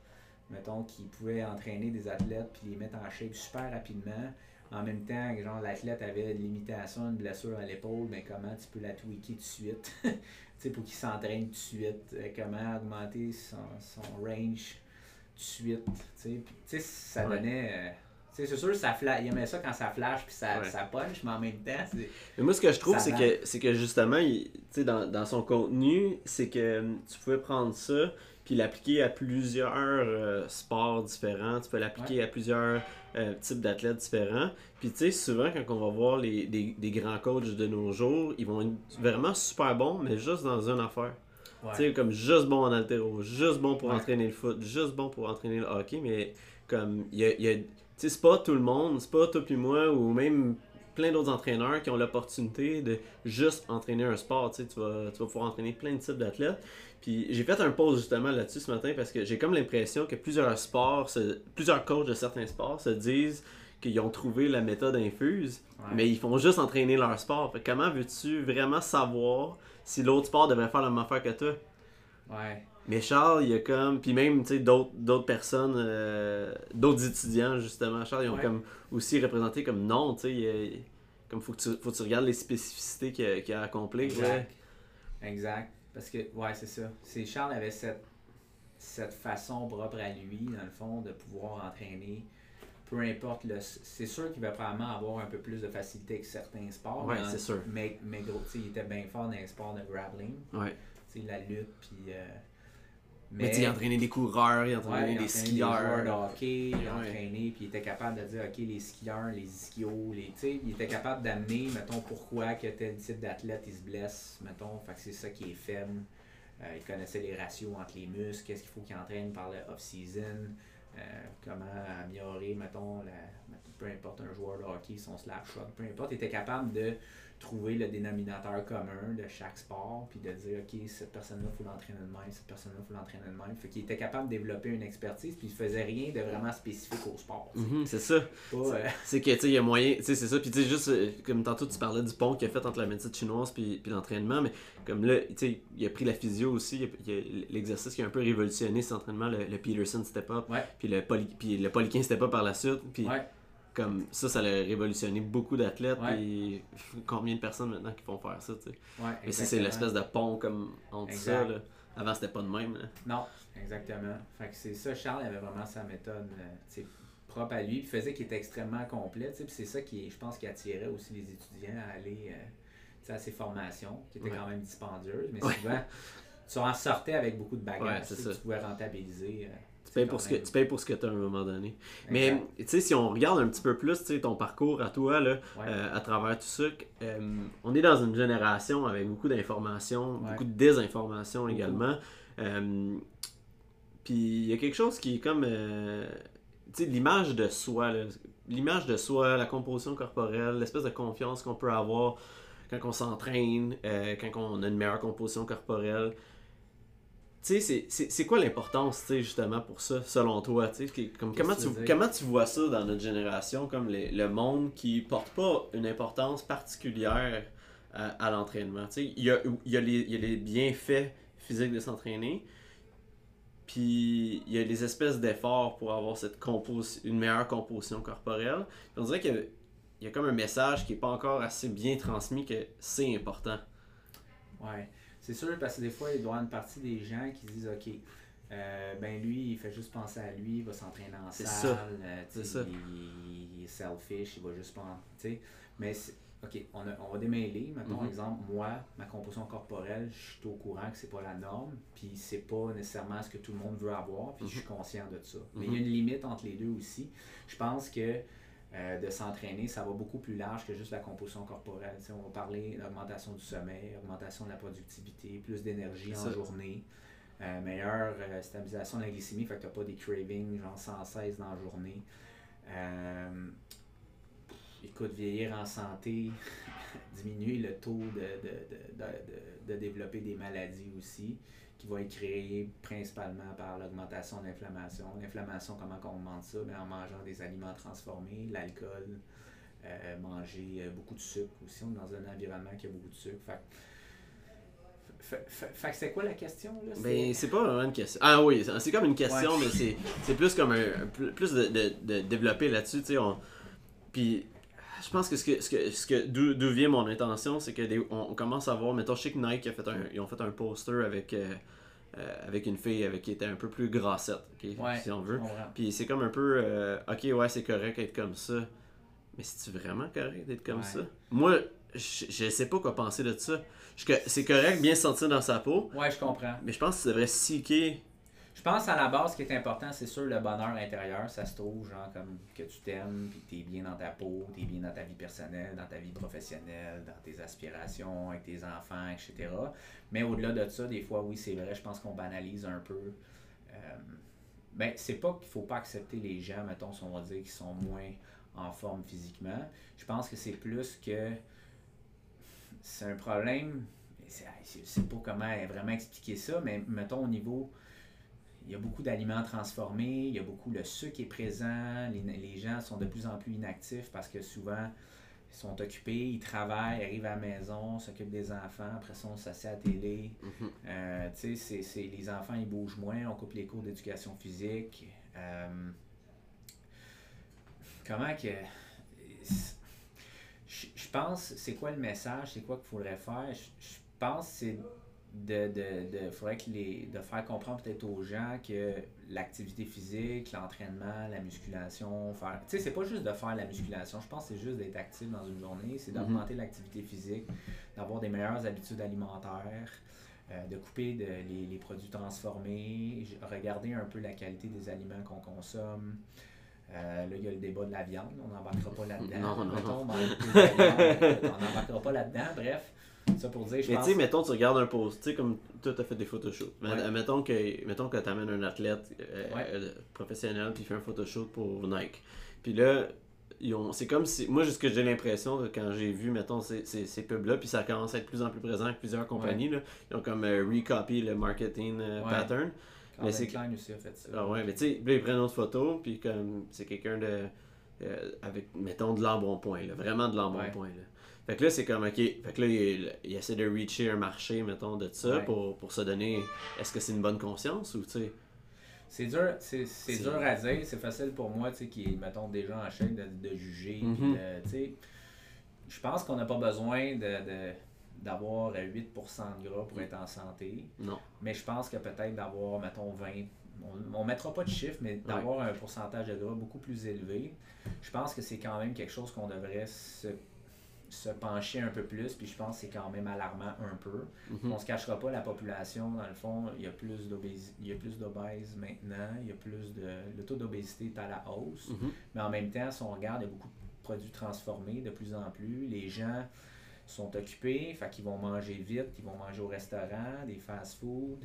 mettons, qui pouvait entraîner des athlètes puis les mettre en shape super rapidement. En même temps, genre l'athlète avait une limitation, une blessure à l'épaule, mais comment tu peux la tweaker tout de suite? Pour qu'il s'entraîne tout de suite, euh, comment augmenter son, son range tout de suite. Ça donnait. Euh, c'est sûr, ça flash, il aimait ça quand ça flash puis ça, ça punch, mais en même temps. Mais moi, ce que je trouve, c'est que, c'est que justement, il, dans, dans son contenu, c'est que hum, tu pouvais prendre ça puis l'appliquer à plusieurs euh, sports différents. Tu peux l'appliquer à plusieurs euh, types d'athlètes différents. Puis tu sais, souvent, quand on va voir les, des, des, grands coachs de nos jours, ils vont être vraiment super bons, mais juste dans une affaire. Tu sais, comme juste bon en altéro, juste bon pour entraîner le foot, juste bon pour entraîner le hockey, mais comme il y a, y a sais, c'est pas tout le monde, c'est pas toi puis moi ou même plein d'autres entraîneurs qui ont l'opportunité de juste entraîner un sport. Tu, sais, tu, vas, tu vas pouvoir entraîner plein de types d'athlètes. Puis j'ai fait un pause justement là-dessus ce matin parce que j'ai comme l'impression que plusieurs sports, plusieurs coachs de certains sports se disent qu'ils ont trouvé la méthode infuse, mais ils font juste entraîner leur sport. comment veux-tu vraiment savoir si l'autre sport devrait faire la même affaire que toi? Ouais. Mais Charles, il y a comme. Puis même, tu sais, d'autres personnes, euh, d'autres étudiants, justement. Charles, ils ont comme aussi représenté comme non, tu sais. Comme faut que tu, faut que tu regardes les spécificités qu'il a, a accomplies. Exact. Exact. Parce que, ouais, c'est ça. C'est Charles avait cette, cette façon propre à lui, dans le fond, de pouvoir entraîner. Peu importe le. C'est sûr qu'il va probablement avoir un peu plus de facilité que certains sports. Ouais, c'est sûr. Mais, mais gros, il était bien fort dans les sports de grappling. Ouais. Tu sais, la lutte, puis. Euh, mais, il a entraîné des coureurs, il a entraîné des skieurs. Des de hockey, il a entraîné, puis il était capable de dire, OK, les skieurs, les ischios, les, il était capable d'amener, mettons, pourquoi que tel type d'athlète, il se blesse, mettons, fait que c'est ça qui est faible. Euh, il connaissait les ratios entre les muscles, qu'est-ce qu'il faut qu'il entraîne par le off-season, euh, comment améliorer, mettons, la, peu importe un joueur de hockey, son slap shot, peu importe, il était capable de trouver le dénominateur commun de chaque sport, puis de dire, OK, cette personne-là, il faut l'entraîner de même, cette personne-là, il faut l'entraîner de même. Fait qu'il était capable de développer une expertise, puis il faisait rien de vraiment spécifique au sport. Mhm, c'est ça. Euh, c'est que, tu sais, il y a moyen, tu sais, c'est ça. Puis, tu sais, juste, euh, comme tantôt, tu parlais du pont qu'il a fait entre la médecine chinoise puis, puis l'entraînement, mais comme là, tu sais, il a pris la physio aussi, l'exercice qui a un peu révolutionné cet entraînement, le, Peterson Step Up, puis puis le, poly, puis le polyquin c'était pas par la suite. Puis Ouais. Comme ça, ça a révolutionné beaucoup d'athlètes. Ouais. Puis combien de personnes maintenant qui font faire ça, tu sais? Ouais, Mais si c'est l'espèce de pont comme entre ça, Exact. là. Avant, c'était pas de même, là. Non, exactement. Fait que c'est ça, Charles avait vraiment sa méthode euh, propre à lui, puis faisait qu'il était extrêmement complet, puis c'est ça qui, je pense, qui attirait aussi les étudiants à aller euh, à ces formations, qui étaient Ouais. quand même dispendieuses, mais souvent, tu en sortais avec beaucoup de bagages, tu, ça. pouvais rentabiliser. euh, payes, pour ce que, tu payes pour ce que tu as à un moment donné. Mais tu sais, si on regarde un petit peu plus tu sais, ton parcours à toi, là, Ouais. euh, à travers tout ça, euh, on est dans une génération avec beaucoup d'informations, Ouais. beaucoup de désinformations également. Euh, Puis il y a quelque chose qui est comme tu sais, l'image de soi, l'image de soi, la composition corporelle, l'espèce de confiance qu'on peut avoir quand on s'entraîne, quand on a une meilleure composition corporelle. Tu sais, c'est- quoi l'importance, tu sais, justement, pour ça, selon toi? tu sais, qui- Comme, Qu'est-ce comment, tu, comment tu vois ça dans notre génération, comme les- le monde qui porte pas une importance particulière à, à l'entraînement? Tu sais, il y a, y, a y a les bienfaits physiques de s'entraîner, puis il y a les espèces d'efforts pour avoir cette une meilleure composition corporelle. On dirait qu'il y y a comme un message qui n'est pas encore assez bien transmis que c'est important. Ouais, c'est sûr parce que des fois, il doit y avoir une partie des gens qui disent OK, euh, ben lui, il fait juste penser à lui, il va s'entraîner en salle, ça. euh, ça. Il, il est selfish, il va juste penser. Mais OK, on, a- on va démêler. Mettons, Mhm. exemple, moi, ma composition corporelle, je suis au courant que c'est pas la norme, puis c'est pas nécessairement ce que tout le monde veut avoir, puis je suis conscient de ça. Mais il y a une limite entre les deux aussi. Je pense que euh, de s'entraîner, ça va beaucoup plus large que juste la composition corporelle. On va parler d'augmentation du sommeil, augmentation de la productivité, plus d'énergie en journée, euh, meilleure euh, stabilisation de la glycémie, fait que tu n'as pas des cravings genre sans cesse dans la journée. Écoute, vieillir en santé, diminuer le taux de, de, de- de développer des maladies aussi, qui va être créé principalement par l'augmentation de l'inflammation. L'inflammation, comment on augmente ça? En mangeant des aliments transformés, l'alcool, euh, manger euh, beaucoup de sucre aussi. On est dans un environnement qui a beaucoup de sucre. Fait, fait, que c'est quoi la question? Là? C'est- Ben, c'est pas vraiment une question. Ah oui, c'est- comme une question, Ouais. mais c'est, plus comme un. plus- Plus de, de, de développer là-dessus, tu sais. On... Puis, je pense que ce que. Ce que, ce que d'où, vient mon intention, c'est que des- on, on commence à voir. Mettons, je sais que Nike a fait un, ils ont fait un poster avec. euh, euh, avec une fille avec qui était un peu plus grassette, Ouais, si on veut. Puis c'est comme un peu, euh, ok, ouais, c'est correct d'être comme ça. Mais c'est-tu vraiment correct d'être comme Ouais. ça? Moi, je, je sais pas quoi penser de ça. C'est correct bien se sentir dans sa peau, Ouais, je comprends. mais je pense que tu devrais seeker. Je pense à la base, ce qui est important, c'est sûr le bonheur intérieur. Ça se trouve, genre, comme que tu t'aimes, puis que tu es bien dans ta peau, tu es bien dans ta vie personnelle, dans ta vie professionnelle, dans tes aspirations, avec tes enfants, etc. Mais au-delà de ça, des fois, oui, c'est vrai, je pense qu'on banalise un peu. Euh, ben, c'est pas qu'il faut pas accepter les gens, mettons, si on va dire, qui sont moins en forme physiquement. Je pense que c'est plus que c'est un problème. c'est- pas comment vraiment expliquer ça, mais mettons au niveau il y a beaucoup d'aliments transformés, il y a beaucoup le sucre est présent, les, les gens sont de plus en plus inactifs parce que souvent ils sont occupés, ils travaillent, arrivent à la maison, s'occupent des enfants, après ça on s'assied à la télé. Mhm. Euh, tu sais, c'est- c'est- les enfants ils bougent moins, on coupe les cours d'éducation physique. Euh, comment que. Je pense, c'est quoi le message, c'est quoi qu'il faudrait faire? Je, je pense que c'est de, de, de, faudrait que les, de faire comprendre peut-être aux gens que l'activité physique, l'entraînement, la musculation, faire. Tu sais, c'est pas juste de faire la musculation, je pense que c'est juste d'être actif dans une journée, c'est d'augmenter l'activité physique, d'avoir des meilleures habitudes alimentaires, euh, de couper de, les, les produits transformés, regarder un peu la qualité des aliments qu'on consomme. Euh, là, il y a le débat de la viande, on n'embarquera pas là-dedans. Non, on n'embarquera pas là-dedans. Bref, ça pour dire, je Mais pense. tu sais, mettons, tu regardes un post, tu sais, comme toi, t'as fait des photoshoots. Ouais. Mettons que, mettons que t'amènes un athlète euh, Ouais. euh, professionnel, puis il fait un photoshoot pour Nike. Puis là, c'est comme si. Moi, ce que j'ai l'impression, quand j'ai vu, mettons, ces, ces, ces pubs-là, puis ça commence à être de plus en plus présent avec plusieurs compagnies, là, ils ont comme euh, recopy le marketing euh, Ouais. pattern. Mais c'est- Klein aussi a fait ça. Ah ouais, mais tu sais, là, ils prennent une photo, puis comme c'est quelqu'un de. euh, avec, mettons, de l'embonpoint, là, vraiment de l'embonpoint. là. Fait que là, c'est comme, ok. Fait que là, il, il essaie de reacher un marché, mettons, de ça Ouais. pour, pour se donner. Est-ce que c'est une bonne conscience ou, tu sais? C'est dur, c'est, c'est dur à dire. C'est facile pour moi, tu sais, qui est, mettons, déjà en chaîne de, de juger. Mhm. de, tu sais, je pense qu'on n'a pas besoin de, de- d'avoir 8% de gras pour être en santé. Non. Mais je pense que peut-être d'avoir, mettons, 20. On ne mettra pas de chiffre, mais d'avoir un pourcentage de gras beaucoup plus élevé, je pense que c'est quand même quelque chose qu'on devrait se, se pencher un peu plus. Puis je pense que c'est quand même alarmant un peu. Mhm. On se cachera pas, la population, dans le fond, il y a plus d'obésité, il y a plus d'obèses maintenant, il y a plus de. Le taux d'obésité est à la hausse. Mhm. Mais en même temps, si on regarde, il y a beaucoup de produits transformés de plus en plus. Les gens sont occupés, fait qu'ils vont manger vite, ils vont manger au restaurant, des fast-food,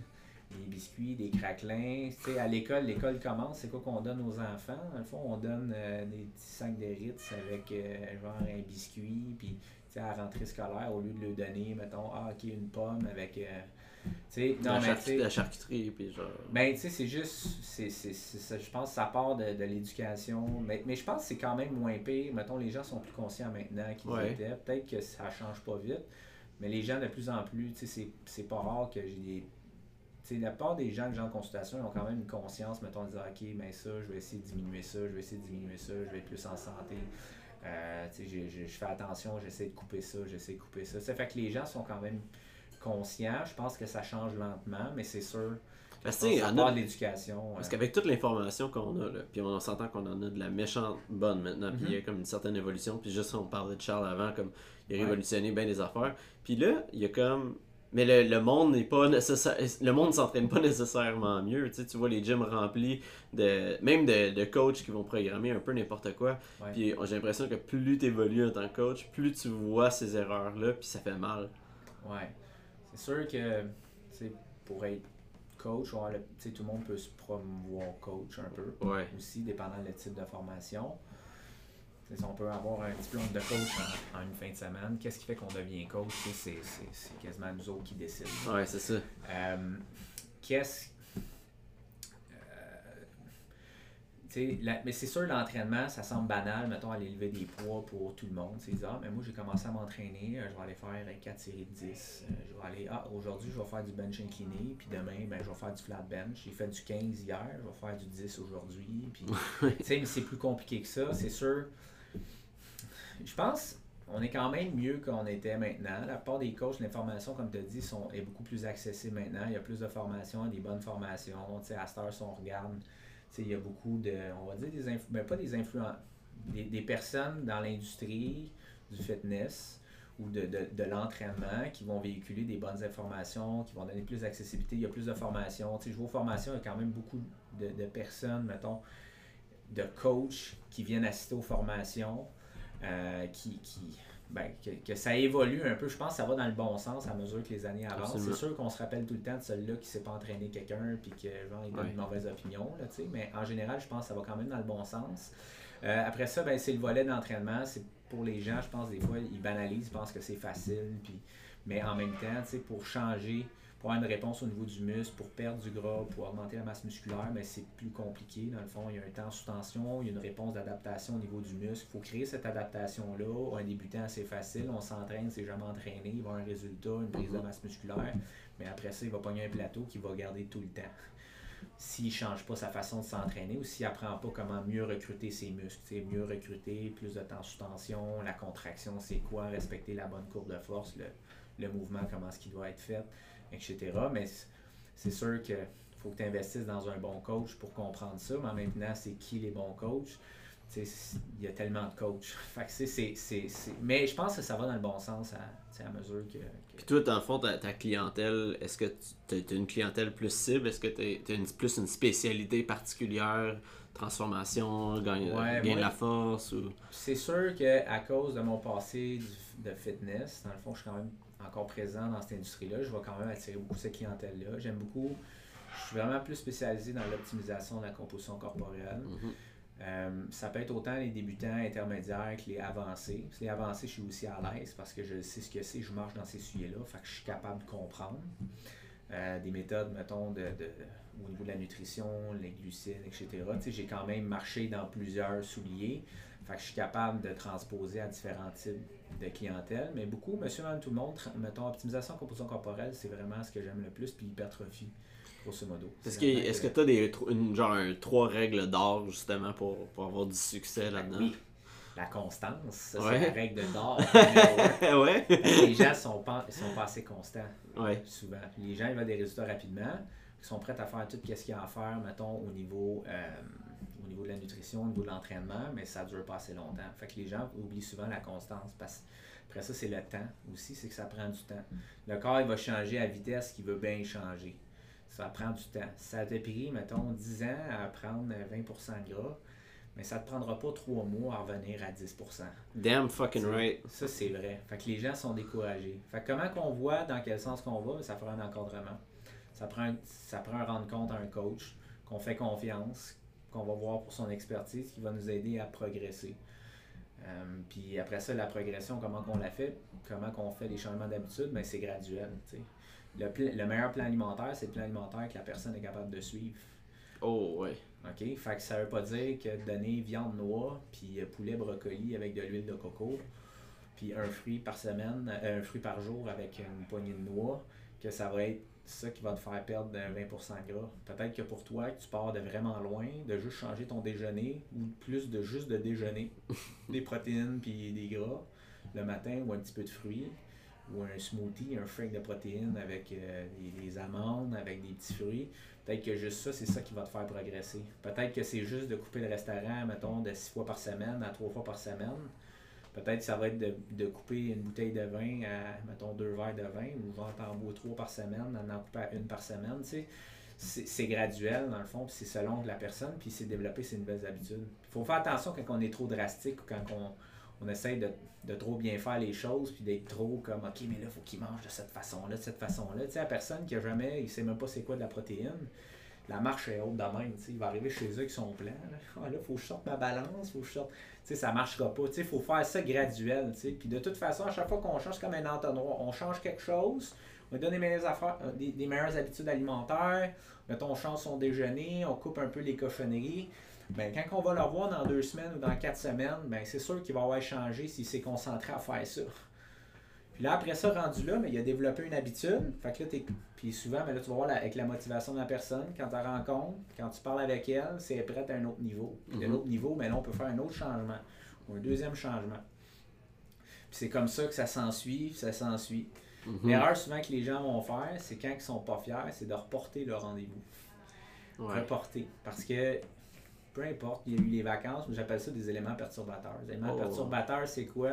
des biscuits, des craquelins. Tu sais, à l'école, l'école commence, c'est quoi qu'on donne aux enfants? Dans le fond, on donne euh, des petits sacs de Ritz avec euh, genre un biscuit, puis tu sais, à la rentrée scolaire, au lieu de le donner, mettons, ah, ok, une pomme avec. euh, tu sais, non, la, mais la charcuterie, puis genre. ben, tu sais, c'est juste, c'est, c'est, je pense que ça part de, de l'éducation, mais, mais je pense que c'est quand même moins pire. Mettons, les gens sont plus conscients maintenant qu'ils Ouais. étaient. Peut-être que ça change pas vite, mais les gens de plus en plus, tu sais, c'est, c'est pas rare que j'ai des. La part des gens que j'ai en consultation, ils ont quand même une conscience, mettons, de dire, OK, ben ça, je vais essayer de diminuer ça, je vais essayer de diminuer ça, je vais être plus en santé. Euh, je fais attention, j'essaie de couper ça, j'essaie de couper ça. Ça fait que les gens sont quand même conscients. Je pense que ça change lentement, mais c'est sûr. Parce que, a- de l'éducation. Parce euh, qu'avec toute l'information qu'on a, là, puis on s'entend qu'on en a de la méchante bonne maintenant, puis il y a Mhm. comme une certaine évolution, puis juste on parlait de Charles avant, comme il a Ouais. révolutionné bien des affaires. Puis là, il y a comme. Mais le, le monde n'est pas nécessaire. Le monde s'entraîne pas nécessairement mieux. Tu, sais, tu vois les gyms remplis de. Même de, de coachs qui vont programmer un peu n'importe quoi. Ouais. Puis j'ai l'impression que plus tu évolues en tant que coach, plus tu vois ces erreurs-là, puis ça fait mal. Ouais. C'est sûr que, pour être coach, tout le monde peut se promouvoir coach un peu. Ouais. Aussi, dépendant le type de formation. Si on peut avoir un diplôme de coach en, en une fin de semaine, qu'est-ce qui fait qu'on devient coach? C'est, c'est, c'est quasiment nous autres qui décident. Ouais, c'est ça. Euh, qu'est-ce. euh, la- mais c'est sûr, l'entraînement, ça semble banal, mettons, aller lever des poids pour tout le monde. Sais, ah, mais moi, j'ai commencé à m'entraîner, euh, je vais aller faire 4 séries de 10. euh, je vais aller, ah, aujourd'hui, je vais faire du bench incliné, puis demain, ben, je vais faire du flat bench. J'ai fait du 15 hier, je vais faire du 10 aujourd'hui. Puis, tu sais, mais c'est plus compliqué que ça, c'est sûr. Je pense on est quand même mieux qu'on était maintenant. La part des coachs, l'information, comme tu as dit, sont, est beaucoup plus accessible maintenant. Il y a plus de formations, des bonnes formations. Tu sais, à cette heure, si on regarde, il y a beaucoup de, on va dire, des influ- ben, pas des influents, des, des personnes dans l'industrie du fitness ou de, de, de l'entraînement qui vont véhiculer des bonnes informations, qui vont donner plus d'accessibilité. Il y a plus de formations. Tu sais, je vois aux formations, il y a quand même beaucoup de, de personnes, mettons, de coachs qui viennent assister aux formations. Euh, qui, qui ben, que, que ça évolue un peu. Je pense que ça va dans le bon sens à mesure que les années avancent. C'est sûr qu'on se rappelle tout le temps de celui-là qui ne sait pas entraîner quelqu'un puis que genre il donne Ouais. une mauvaise opinion. Là, tu sais. mais en général, je pense que ça va quand même dans le bon sens. Euh, après ça, ben, c'est le volet d'entraînement. C'est pour les gens, je pense, des fois, ils banalisent, ils pensent que c'est facile. Puis, mais en même temps, tu sais, pour changer, pour avoir une réponse au niveau du muscle, pour perdre du gras, pour augmenter la masse musculaire, mais c'est plus compliqué. Dans le fond, il y a un temps sous tension, il y a une réponse d'adaptation au niveau du muscle. Il faut créer cette adaptation-là. Un débutant, c'est facile. On s'entraîne, c'est jamais entraîné. Il va avoir un résultat, une prise de masse musculaire. Mais après ça, il va pogner un plateau qui va garder tout le temps. S'il ne change pas sa façon de s'entraîner ou s'il apprend pas comment mieux recruter ses muscles, mieux recruter, plus de temps sous tension, la contraction, c'est quoi, respecter la bonne courbe de force, le, le mouvement, comment est-ce qu'il doit être fait, etc. Mais c'est sûr que faut que tu investisses dans un bon coach pour comprendre ça, mais temps, c'est qui les bons coachs? Il y a tellement de coachs. Fait que Mais je pense que ça va dans le bon sens à, à mesure que. que- Puis toi, dans le fond, ta, ta clientèle, est-ce que tu as une clientèle plus cible? Est-ce que tu as plus une spécialité particulière? Transformation, gain, Ouais, gain moi- de la force? Ou... C'est sûr qu'à cause de mon passé de fitness, dans le fond, je suis quand même encore présent dans cette industrie-là. Je vais quand même attirer beaucoup cette clientèle-là. J'aime beaucoup. Je suis vraiment plus spécialisé dans l'optimisation de la composition corporelle. Mhm. Euh, ça peut être autant les débutants intermédiaires que les avancés. Les avancés, je suis aussi à l'aise parce que je sais ce que c'est, je marche dans ces sujets-là, fait que je suis capable de comprendre. Euh, des méthodes, mettons, de, de- au niveau de la nutrition, les glucides, etc. Tu sais, j'ai quand même marché dans plusieurs souliers. Fait que je suis capable de transposer à différents types de clientèle. Mais beaucoup, monsieur, madame, tout le monde, mettons, optimisation composition corporelle, c'est vraiment ce que j'aime le plus, puis hypertrophie. grosso modo. Est-ce que tu as des une, genre un- trois règles d'or justement pour, pour avoir du succès là-dedans? Oui. La constance, ça, Ouais. c'est la règle d'or. ouais. les gens sont pas, sont pas assez constants, Ouais. souvent. Les gens ils veulent des résultats rapidement. Ils sont prêts à faire tout ce qu'il y a à faire, mettons, au niveau, euh, niveau de la nutrition, au niveau de l'entraînement, mais ça dure pas assez longtemps. Fait que les gens oublient souvent la constance. Parce après ça, c'est le temps aussi, c'est que ça prend du temps. Le corps, il va changer à vitesse qu'il veut bien changer. Ça prend du temps. Ça t'a pris, mettons, 10 ans à prendre 20% de gras, mais ça ne te prendra pas 3 mois à revenir à 10%. Damn fucking right. Ça, c'est vrai. Fait que les gens sont découragés. Fait que comment qu'on voit dans quel sens qu'on va, ça prend un encadrement. Ça prend, ça prend un rendre compte à un coach, qu'on fait confiance, qu'on va voir pour son expertise, qui va nous aider à progresser. Euh, puis après ça, la progression, comment qu'on la fait, comment qu'on fait les changements d'habitude, ben, c'est graduel. t'sais. Le, meilleur plan alimentaire, c'est le plan alimentaire que la personne est capable de suivre. Oh ouais. OK? Fait que ça veut pas dire que donner viande noix, puis poulet brocoli avec de l'huile de coco, puis un fruit par semaine, euh, un fruit par jour avec une poignée de noix, que ça va être ça qui va te faire perdre de 20% de gras. Peut-être que pour toi, que tu pars de vraiment loin, de juste changer ton déjeuner, ou plus de juste de déjeuner, des protéines puis des gras le matin, ou un petit peu de fruits, ou un smoothie, un shake de protéines avec euh, des, des amandes, avec des petits fruits. Peut-être que juste ça, c'est ça qui va te faire progresser. Peut-être que c'est juste de couper le restaurant, mettons, de six fois par semaine à trois fois par semaine. Peut-être ça va être de, de couper une bouteille de vin à, mettons, deux verres de vin, ou t'en bois trois par semaine, en en couper à une par semaine, tu sais. C'est graduel, dans le fond, puis c'est selon la personne, puis c'est développer ses nouvelles habitudes. Il faut faire attention quand on est trop drastique ou quand on, on essaye de, de trop bien faire les choses, puis d'être trop comme, OK, mais là, il faut qu'il mange de cette façon-là, de cette façon-là. Tu sais, la personne qui a jamais, il sait même pas c'est quoi de la protéine, la marche est haute de même. Il va arriver chez eux avec son plan. Là, Ah, là, faut que je sorte ma balance, faut que je sorte. Ça marchera pas. Il faut faire ça graduel. Puis de toute façon, à chaque fois qu'on change comme un entonnoir, on change quelque chose, on donne des meilleures, affaires, euh, des meilleures habitudes alimentaires, mettons, on change son déjeuner, on coupe un peu les cochonneries. Ben, quand on va le revoir dans deux semaines ou dans quatre semaines, ben, c'est sûr qu'il va avoir changé s'il s'est concentré à faire ça. Puis là, après ça, rendu là, mais il a développé une habitude. Fait que là, t'es- Puis souvent, ben là, tu vas voir avec la motivation de la personne, quand tu la rencontres, quand tu parles avec elle, c'est prête à un autre niveau. Puis de Mhm. l'autre niveau, ben là, on peut faire un autre changement ou un deuxième changement. Puis c'est comme ça que ça s'ensuit, ça s'ensuit. Mhm. L'erreur souvent que les gens vont faire, c'est quand ils sont pas fiers, c'est de reporter le rendez-vous. Ouais. Reporter. Parce que peu importe, il y a eu les vacances, mais j'appelle ça des éléments perturbateurs. Les éléments Oh. perturbateurs, c'est quoi?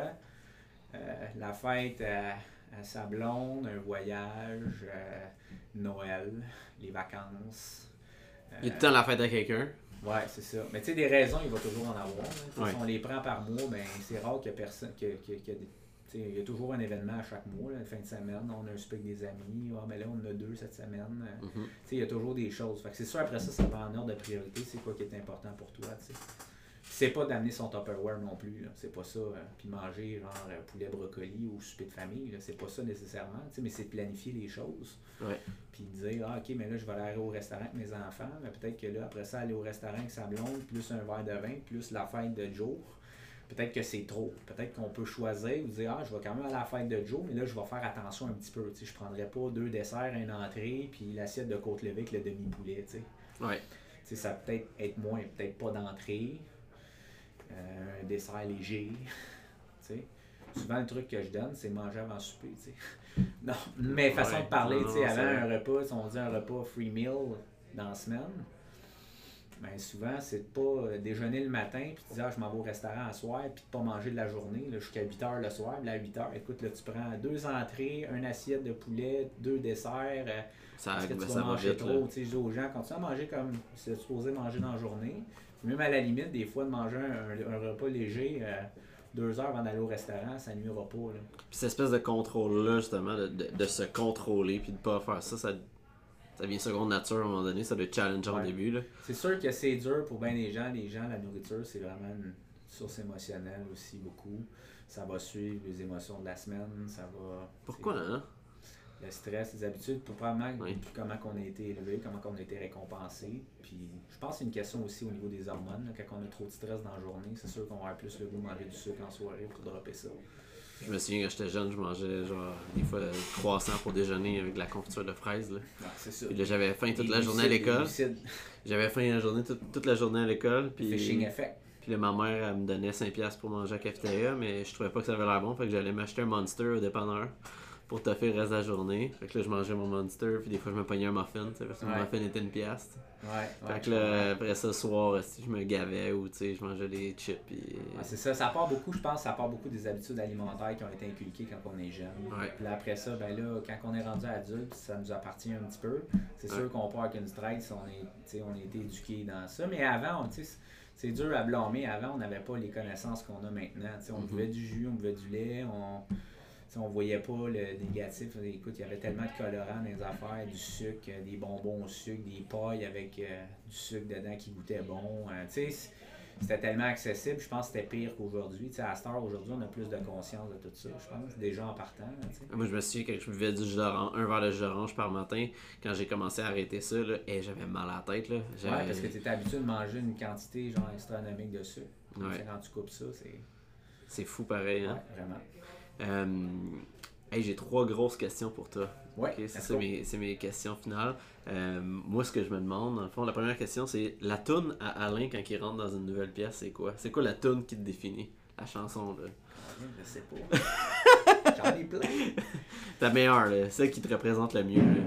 Euh, la fête à, à sa blonde, un voyage, euh, Noël, les vacances. Il y a Euh, tout le temps la fête à quelqu'un. Ouais, c'est ça. Mais tu sais, des raisons, il va toujours en avoir. Ouais. Si on les prend par mois, ben, c'est rare qu'il y a personne. que- que- que des- tu sais, il y a toujours un événement à chaque mois, là, la fin de semaine. On a un avec des amis. Ah, mais là, on en a deux cette semaine. Euh, tu sais, il y a toujours des choses. C'est sûr, après ça, ça va en ordre de priorité. C'est quoi qui est important pour toi, tu sais. Puis C'est pas d'amener son Tupperware non plus. C'est pas ça. euh, puis manger, genre, euh, poulet brocoli ou souper de famille. C'est pas ça nécessairement, mais c'est de planifier les choses. Ouais. Puis dire, ah, ok, mais là, je vais aller au restaurant avec mes enfants. Mais peut-être que là, après ça, aller au restaurant avec sa blonde, plus un verre de vin, plus la fête de Joe. Peut-être que c'est trop. Peut-être qu'on peut choisir ou dire, ah, je vais quand même aller à la fête de Joe, mais là, je vais faire attention un petit peu. Je prendrai pas deux desserts, une entrée, puis l'assiette de côte levée avec le demi-poulet. Ouais. Tu sais, ça peut être être moins, peut-être pas d'entrée, euh, un dessert léger. Souvent, le truc que je donne, c'est manger avant souper. Non, mais façon Ouais. de parler, Non, avant un repas, si on dit un repas free meal dans la semaine, ben souvent, c'est de pas euh, déjeuner le matin, puis tu dis, ah, je m'en vais au restaurant à soir, puis de pas manger de la journée, là, jusqu'à 8 heures le soir. Puis là, à 8 heures, écoute, là, tu prends deux entrées, une assiette de poulet, deux desserts, euh, Ça, parce que tu vas manger vite. trop. Je dis aux gens, continue à manger comme c'est supposé manger dans la journée. Même à la limite, des fois, de manger un, un repas léger euh, deux heures avant d'aller au restaurant, ça nuira pas. Là. Puis cette espèce de contrôle-là, justement, de, de, de se contrôler puis de pas faire ça, ça, ça devient seconde nature à un moment donné. Ça doit Ouais. au début. Là. C'est sûr que c'est dur pour bien des gens. Les gens, la nourriture, c'est vraiment une source émotionnelle aussi beaucoup. Ça va suivre les émotions de la semaine. Ça va. Pourquoi, hein? Le stress, les habitudes, tout probablement Oui. comment on a été élevé, comment on a été récompensé. Puis je pense que c'est une question aussi au niveau des hormones. là. Quand on a trop de stress dans la journée, c'est sûr qu'on va avoir plus le goût de manger du sucre en soirée pour dropper ça. Je me souviens quand j'étais jeune, je mangeais genre des fois croissant pour déjeuner avec de la confiture de fraises. Là. Ouais, c'est ça. Puis là, j'avais faim toute la journée à l'école. J'avais faim la journée, toute, toute la journée à l'école. Puis, Fishing effect. puis là, ma mère, elle me donnait 5$ pour manger à la cafétéria, mais je trouvais pas que ça avait l'air bon. Fait que j'allais m'acheter un Monster au dépanneur pour toffer le reste de la journée. Fait que là, je mangeais mon Monster, puis des fois, je me pognais un muffin, tu sais, parce que mon muffin était une pièce. Ouais, ouais, Fait que là, après ça, soir, si je me gavais ou tu sais, je mangeais des chips. Puis... C'est ça, ça part beaucoup, je pense, ça part beaucoup des habitudes alimentaires qui ont été inculquées quand on est jeune. Puis là, après ça, ben là, quand on est rendu adulte, ça nous appartient un petit peu. C'est sûr qu'on part avec une stress, on est, tu sais, on a été éduqué dans ça. Mais avant, on, tu sais, c'est dur à blâmer. Avant, on n'avait pas les connaissances qu'on a maintenant. Tu sais, on Mhm. buvait du jus, on buvait du lait, on tu sais, on voyait pas le négatif. Écoute, il y avait tellement de colorants dans les affaires, du sucre, des bonbons au sucre, des pailles avec euh, du sucre dedans qui goûtait bon. Euh, c'était tellement accessible. Je pense que c'était pire qu'aujourd'hui. À cette heure, aujourd'hui, on a plus de conscience de tout ça, je pense, déjà en partant. Moi, je me souviens quand je buvais du jus d'orange, un verre de jus d'orange par matin, quand j'ai commencé à arrêter ça, là, et j'avais mal à la tête. Là. Ouais, parce que tu étais habitué de manger une quantité genre astronomique de sucre. Ouais. Quand tu coupes ça, c'est. C'est fou pareil. Hein? Ouais, vraiment. Euh, hey, j'ai trois grosses questions pour toi. Ouais, Ok, c'est mes, c'est mes questions finales. Euh, moi, ce que je me demande, dans le fond, la première question, c'est la toune à Alain quand il rentre dans une nouvelle pièce, c'est quoi? C'est quoi la toune qui te définit? La chanson, là. Je sais pas. J'en ai plein. Ta meilleure, là, celle qui te représente le mieux. là.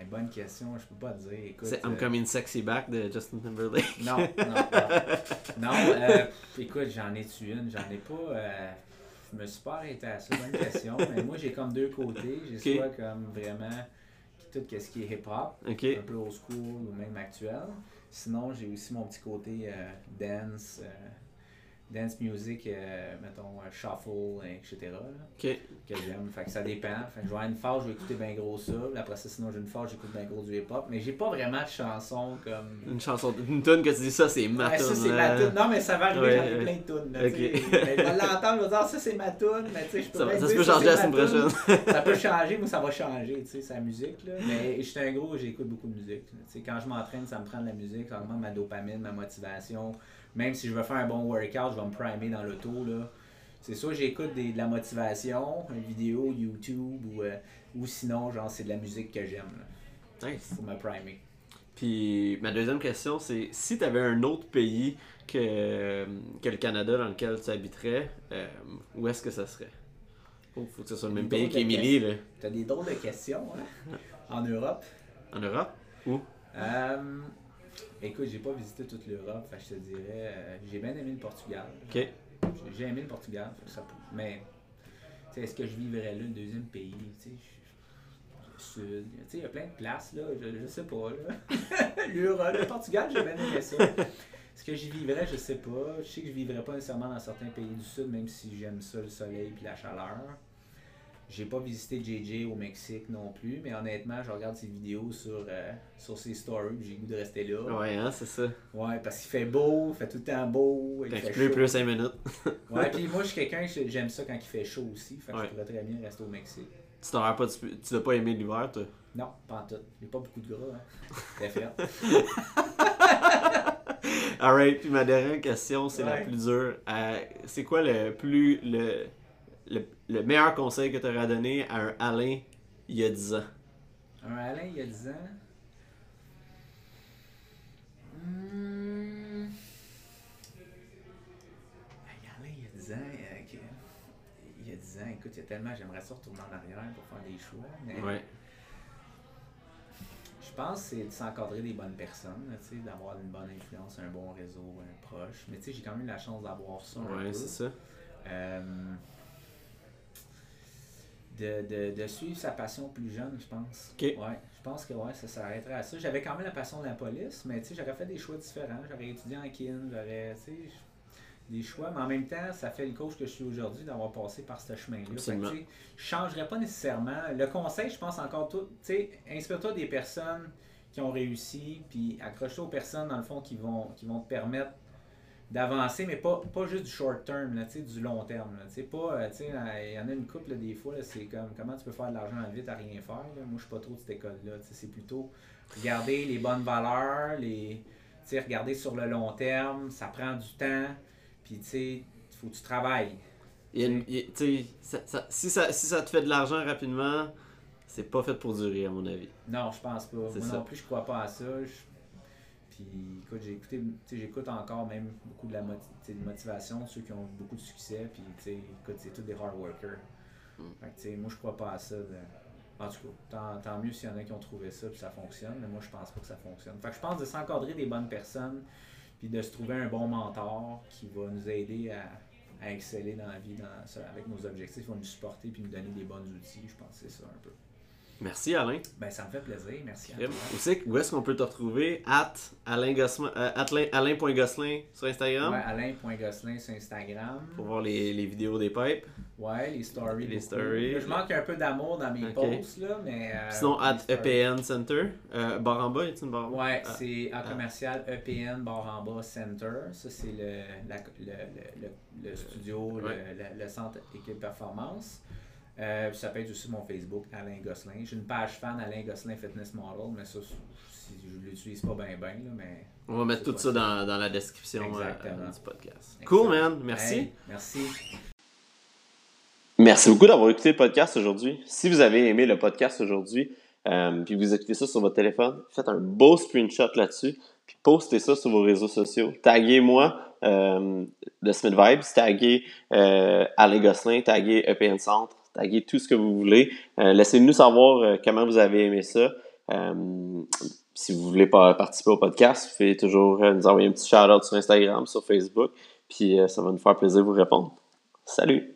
Eh, bonne question, je peux pas te dire. C'est I'm euh, Coming Sexy Back de Justin Timberlake. Non, non, non. Non, euh, écoute, j'en ai-tu une? J'en ai pas. Je me suis pas arrêté à ça, bonne question. mais moi, j'ai comme deux côtés. J'ai soit comme vraiment tout ce qui est hip-hop, un peu old school ou même actuel. Sinon, j'ai aussi mon petit côté euh, dance, euh, dance music, euh, mettons, euh, shuffle, etc. là, que j'aime. Fait que ça dépend. Fait que je vais une phase, je vais écouter bien gros ça. Après ça, sinon, j'ai une phase, j'écoute bien gros du hip-hop. Mais j'ai pas vraiment de chansons comme. Une chanson, une tune que tu dis ça, c'est ma Ouais, ça, c'est ma toune. Non, mais ça va arriver, Ouais, j'en ai plein de tunes. là. Mais je vais l'entendre, je vais dire, ça, c'est ma toune. Mais tu sais, je peux Ça, bien ça peut changer la ma semaine prochaine. ça peut changer, moi, ça va changer, tu sais, sa musique. Là. Mais je suis un gros, j'écoute beaucoup de musique. là. Quand je m'entraîne, ça me prend de la musique, ça augmente ma dopamine, ma motivation. Même si je veux faire un bon workout, je vais me primer dans l'auto. là. C'est soit j'écoute des- de la motivation, une vidéo YouTube, ou, euh, ou sinon, genre, c'est de la musique que j'aime. là, Nice. Pour me primer. Puis ma deuxième question, c'est si tu avais un autre pays que, que le Canada dans lequel tu habiterais, euh, où est-ce que ça serait? Oh, faut que ce soit le même pays qu'Émilie, là. T'as des drôles de questions, hein? En Europe? En Europe? Où? Euh, écoute, j'ai pas visité toute l'Europe, fait que je te dirais, euh, j'ai bien aimé le Portugal. Ok. J'ai- J'ai aimé le Portugal, fait que ça peut- mais tu sais, est-ce que je vivrais là, le deuxième pays, tu sais, je- je- sud, tu sais, il y a plein de places là, je, je sais pas là. L'Europe, le Portugal, j'ai bien aimé ça. Est-ce que j'y vivrais, je sais pas. Je sais que je vivrais pas nécessairement dans certains pays du sud, même si j'aime ça, le soleil puis la chaleur. J'ai pas visité JJ au Mexique non plus, mais honnêtement, je regarde ses vidéos sur, euh, sur ses stories, j'ai le goût de rester là. Ouais, hein, c'est ça. Ouais, parce qu'il fait beau, il fait tout le temps beau, il fait chaud. plus 5 minutes. Ouais, puis moi, je suis quelqu'un, j'aime ça quand il fait chaud aussi, fait que Ouais. je pourrais très bien rester au Mexique. Tu t'aurais pas, tu, tu pas aimer l'hiver, toi? Non, pas en tout. J'ai pas beaucoup de gras, hein. C'est fait. Alright, puis ma dernière question, c'est la plus dure. Euh, c'est quoi le plus le, le, le meilleur conseil que tu aurais donné à un Alain il y a 10 ans? Un Alain, il y a 10 ans? Hey, Alain, il y a 10 ans. euh, Il y a 10 ans, écoute, il y a tellement, j'aimerais ça retourner en arrière pour faire des choix. Mais Ouais. Je pense que c'est de s'encadrer des bonnes personnes, d'avoir une bonne influence, un bon réseau, un proche. Mais tu sais, j'ai quand même eu la chance d'avoir ça peu. c'est ça. Euh, de, de, de suivre sa passion plus jeune, je pense. Ouais, je pense que ouais, ça s'arrêterait à ça. J'avais quand même la passion de la police, mais j'aurais fait des choix différents. J'aurais étudié en kin, j'aurais, des choix. Mais en même temps, ça fait le coach que je suis aujourd'hui d'avoir passé par ce chemin-là. Je changerais pas nécessairement. Le conseil, je pense encore tout, tu sais, inspire-toi des personnes qui ont réussi, puis accroche-toi aux personnes, dans le fond, qui vont, qui vont te permettre d'avancer, mais pas, pas juste du short term, là, du long terme. Là, pas, euh, euh, il y en a une couple là, des fois, c'est comme comment tu peux faire de l'argent vite à rien faire. là? Moi, je suis pas trop de cette école-là. C'est plutôt regarder les bonnes valeurs, les, regarder sur le long terme, ça prend du temps, puis tu sais, il faut que tu travailles. Il une- il- tu sais, ça- ça- si, ça, si ça te fait de l'argent rapidement, c'est pas fait pour durer, à mon avis. Non, je pense pas. Moi ça. non plus, je crois pas à ça. Je- Puis, écoute, sais, j'écoute encore même beaucoup de la moti- de motivation, ceux qui ont beaucoup de succès. Puis, tu sais, écoute, c'est tous des hard workers. Mm. Fait que, moi, je crois pas à ça. de- En tout cas, tant, tant mieux s'il y en a qui ont trouvé ça puis ça fonctionne, mais moi, je pense pas que ça fonctionne. Fait que je pense de s'encadrer des bonnes personnes puis de se trouver un bon mentor qui va nous aider à, à exceller dans la vie dans, avec nos objectifs, va nous supporter puis nous donner des bons outils. Je pense que c'est ça un peu. Merci, Alain. Ben, ça me fait plaisir. Merci toi. Où, est-ce qu'on peut te retrouver? At Alain Gosselin, euh, Alain- Alain.Gosselin sur Instagram? Ouais, Alain.gosselin sur Instagram. pour voir les, les vidéos des pipes. Ouais, les stories. Les beaucoup. stories. Je manque un peu d'amour dans mes posts, là, mais. euh, Sinon, at. EPN Center. Euh, barre en bas, a-t-il une barre? En bas? Ouais, Ah. c'est en Ah. commercial EPN barre en bas Center. Ça, c'est le, le, le, le, studio, Ouais. le centre équipe performance. Euh, ça peut être aussi mon Facebook, Alain Gosselin. J'ai une page fan, Alain Gosselin Fitness Model, mais ça, si je l'utilise pas bien, bien, là, mais. On va mettre tout ça dans, dans la description euh, du podcast. Cool, man. Merci. Hey, merci. Merci beaucoup d'avoir écouté le podcast aujourd'hui. Si vous avez aimé le podcast aujourd'hui, euh, puis vous écoutez ça sur votre téléphone, faites un beau screenshot là-dessus, puis postez ça sur vos réseaux sociaux. Taguez-moi euh, de Smith Vibes, taguez euh, Alain Gosselin, taguez EPN Centre, taguez tout ce que vous voulez. Euh, Laissez-nous savoir euh, comment vous avez aimé ça. Euh, si vous voulez pas participer au podcast, vous toujours nous envoyer un petit shout-out sur Instagram, sur Facebook, puis ça va nous faire plaisir de vous répondre. Salut!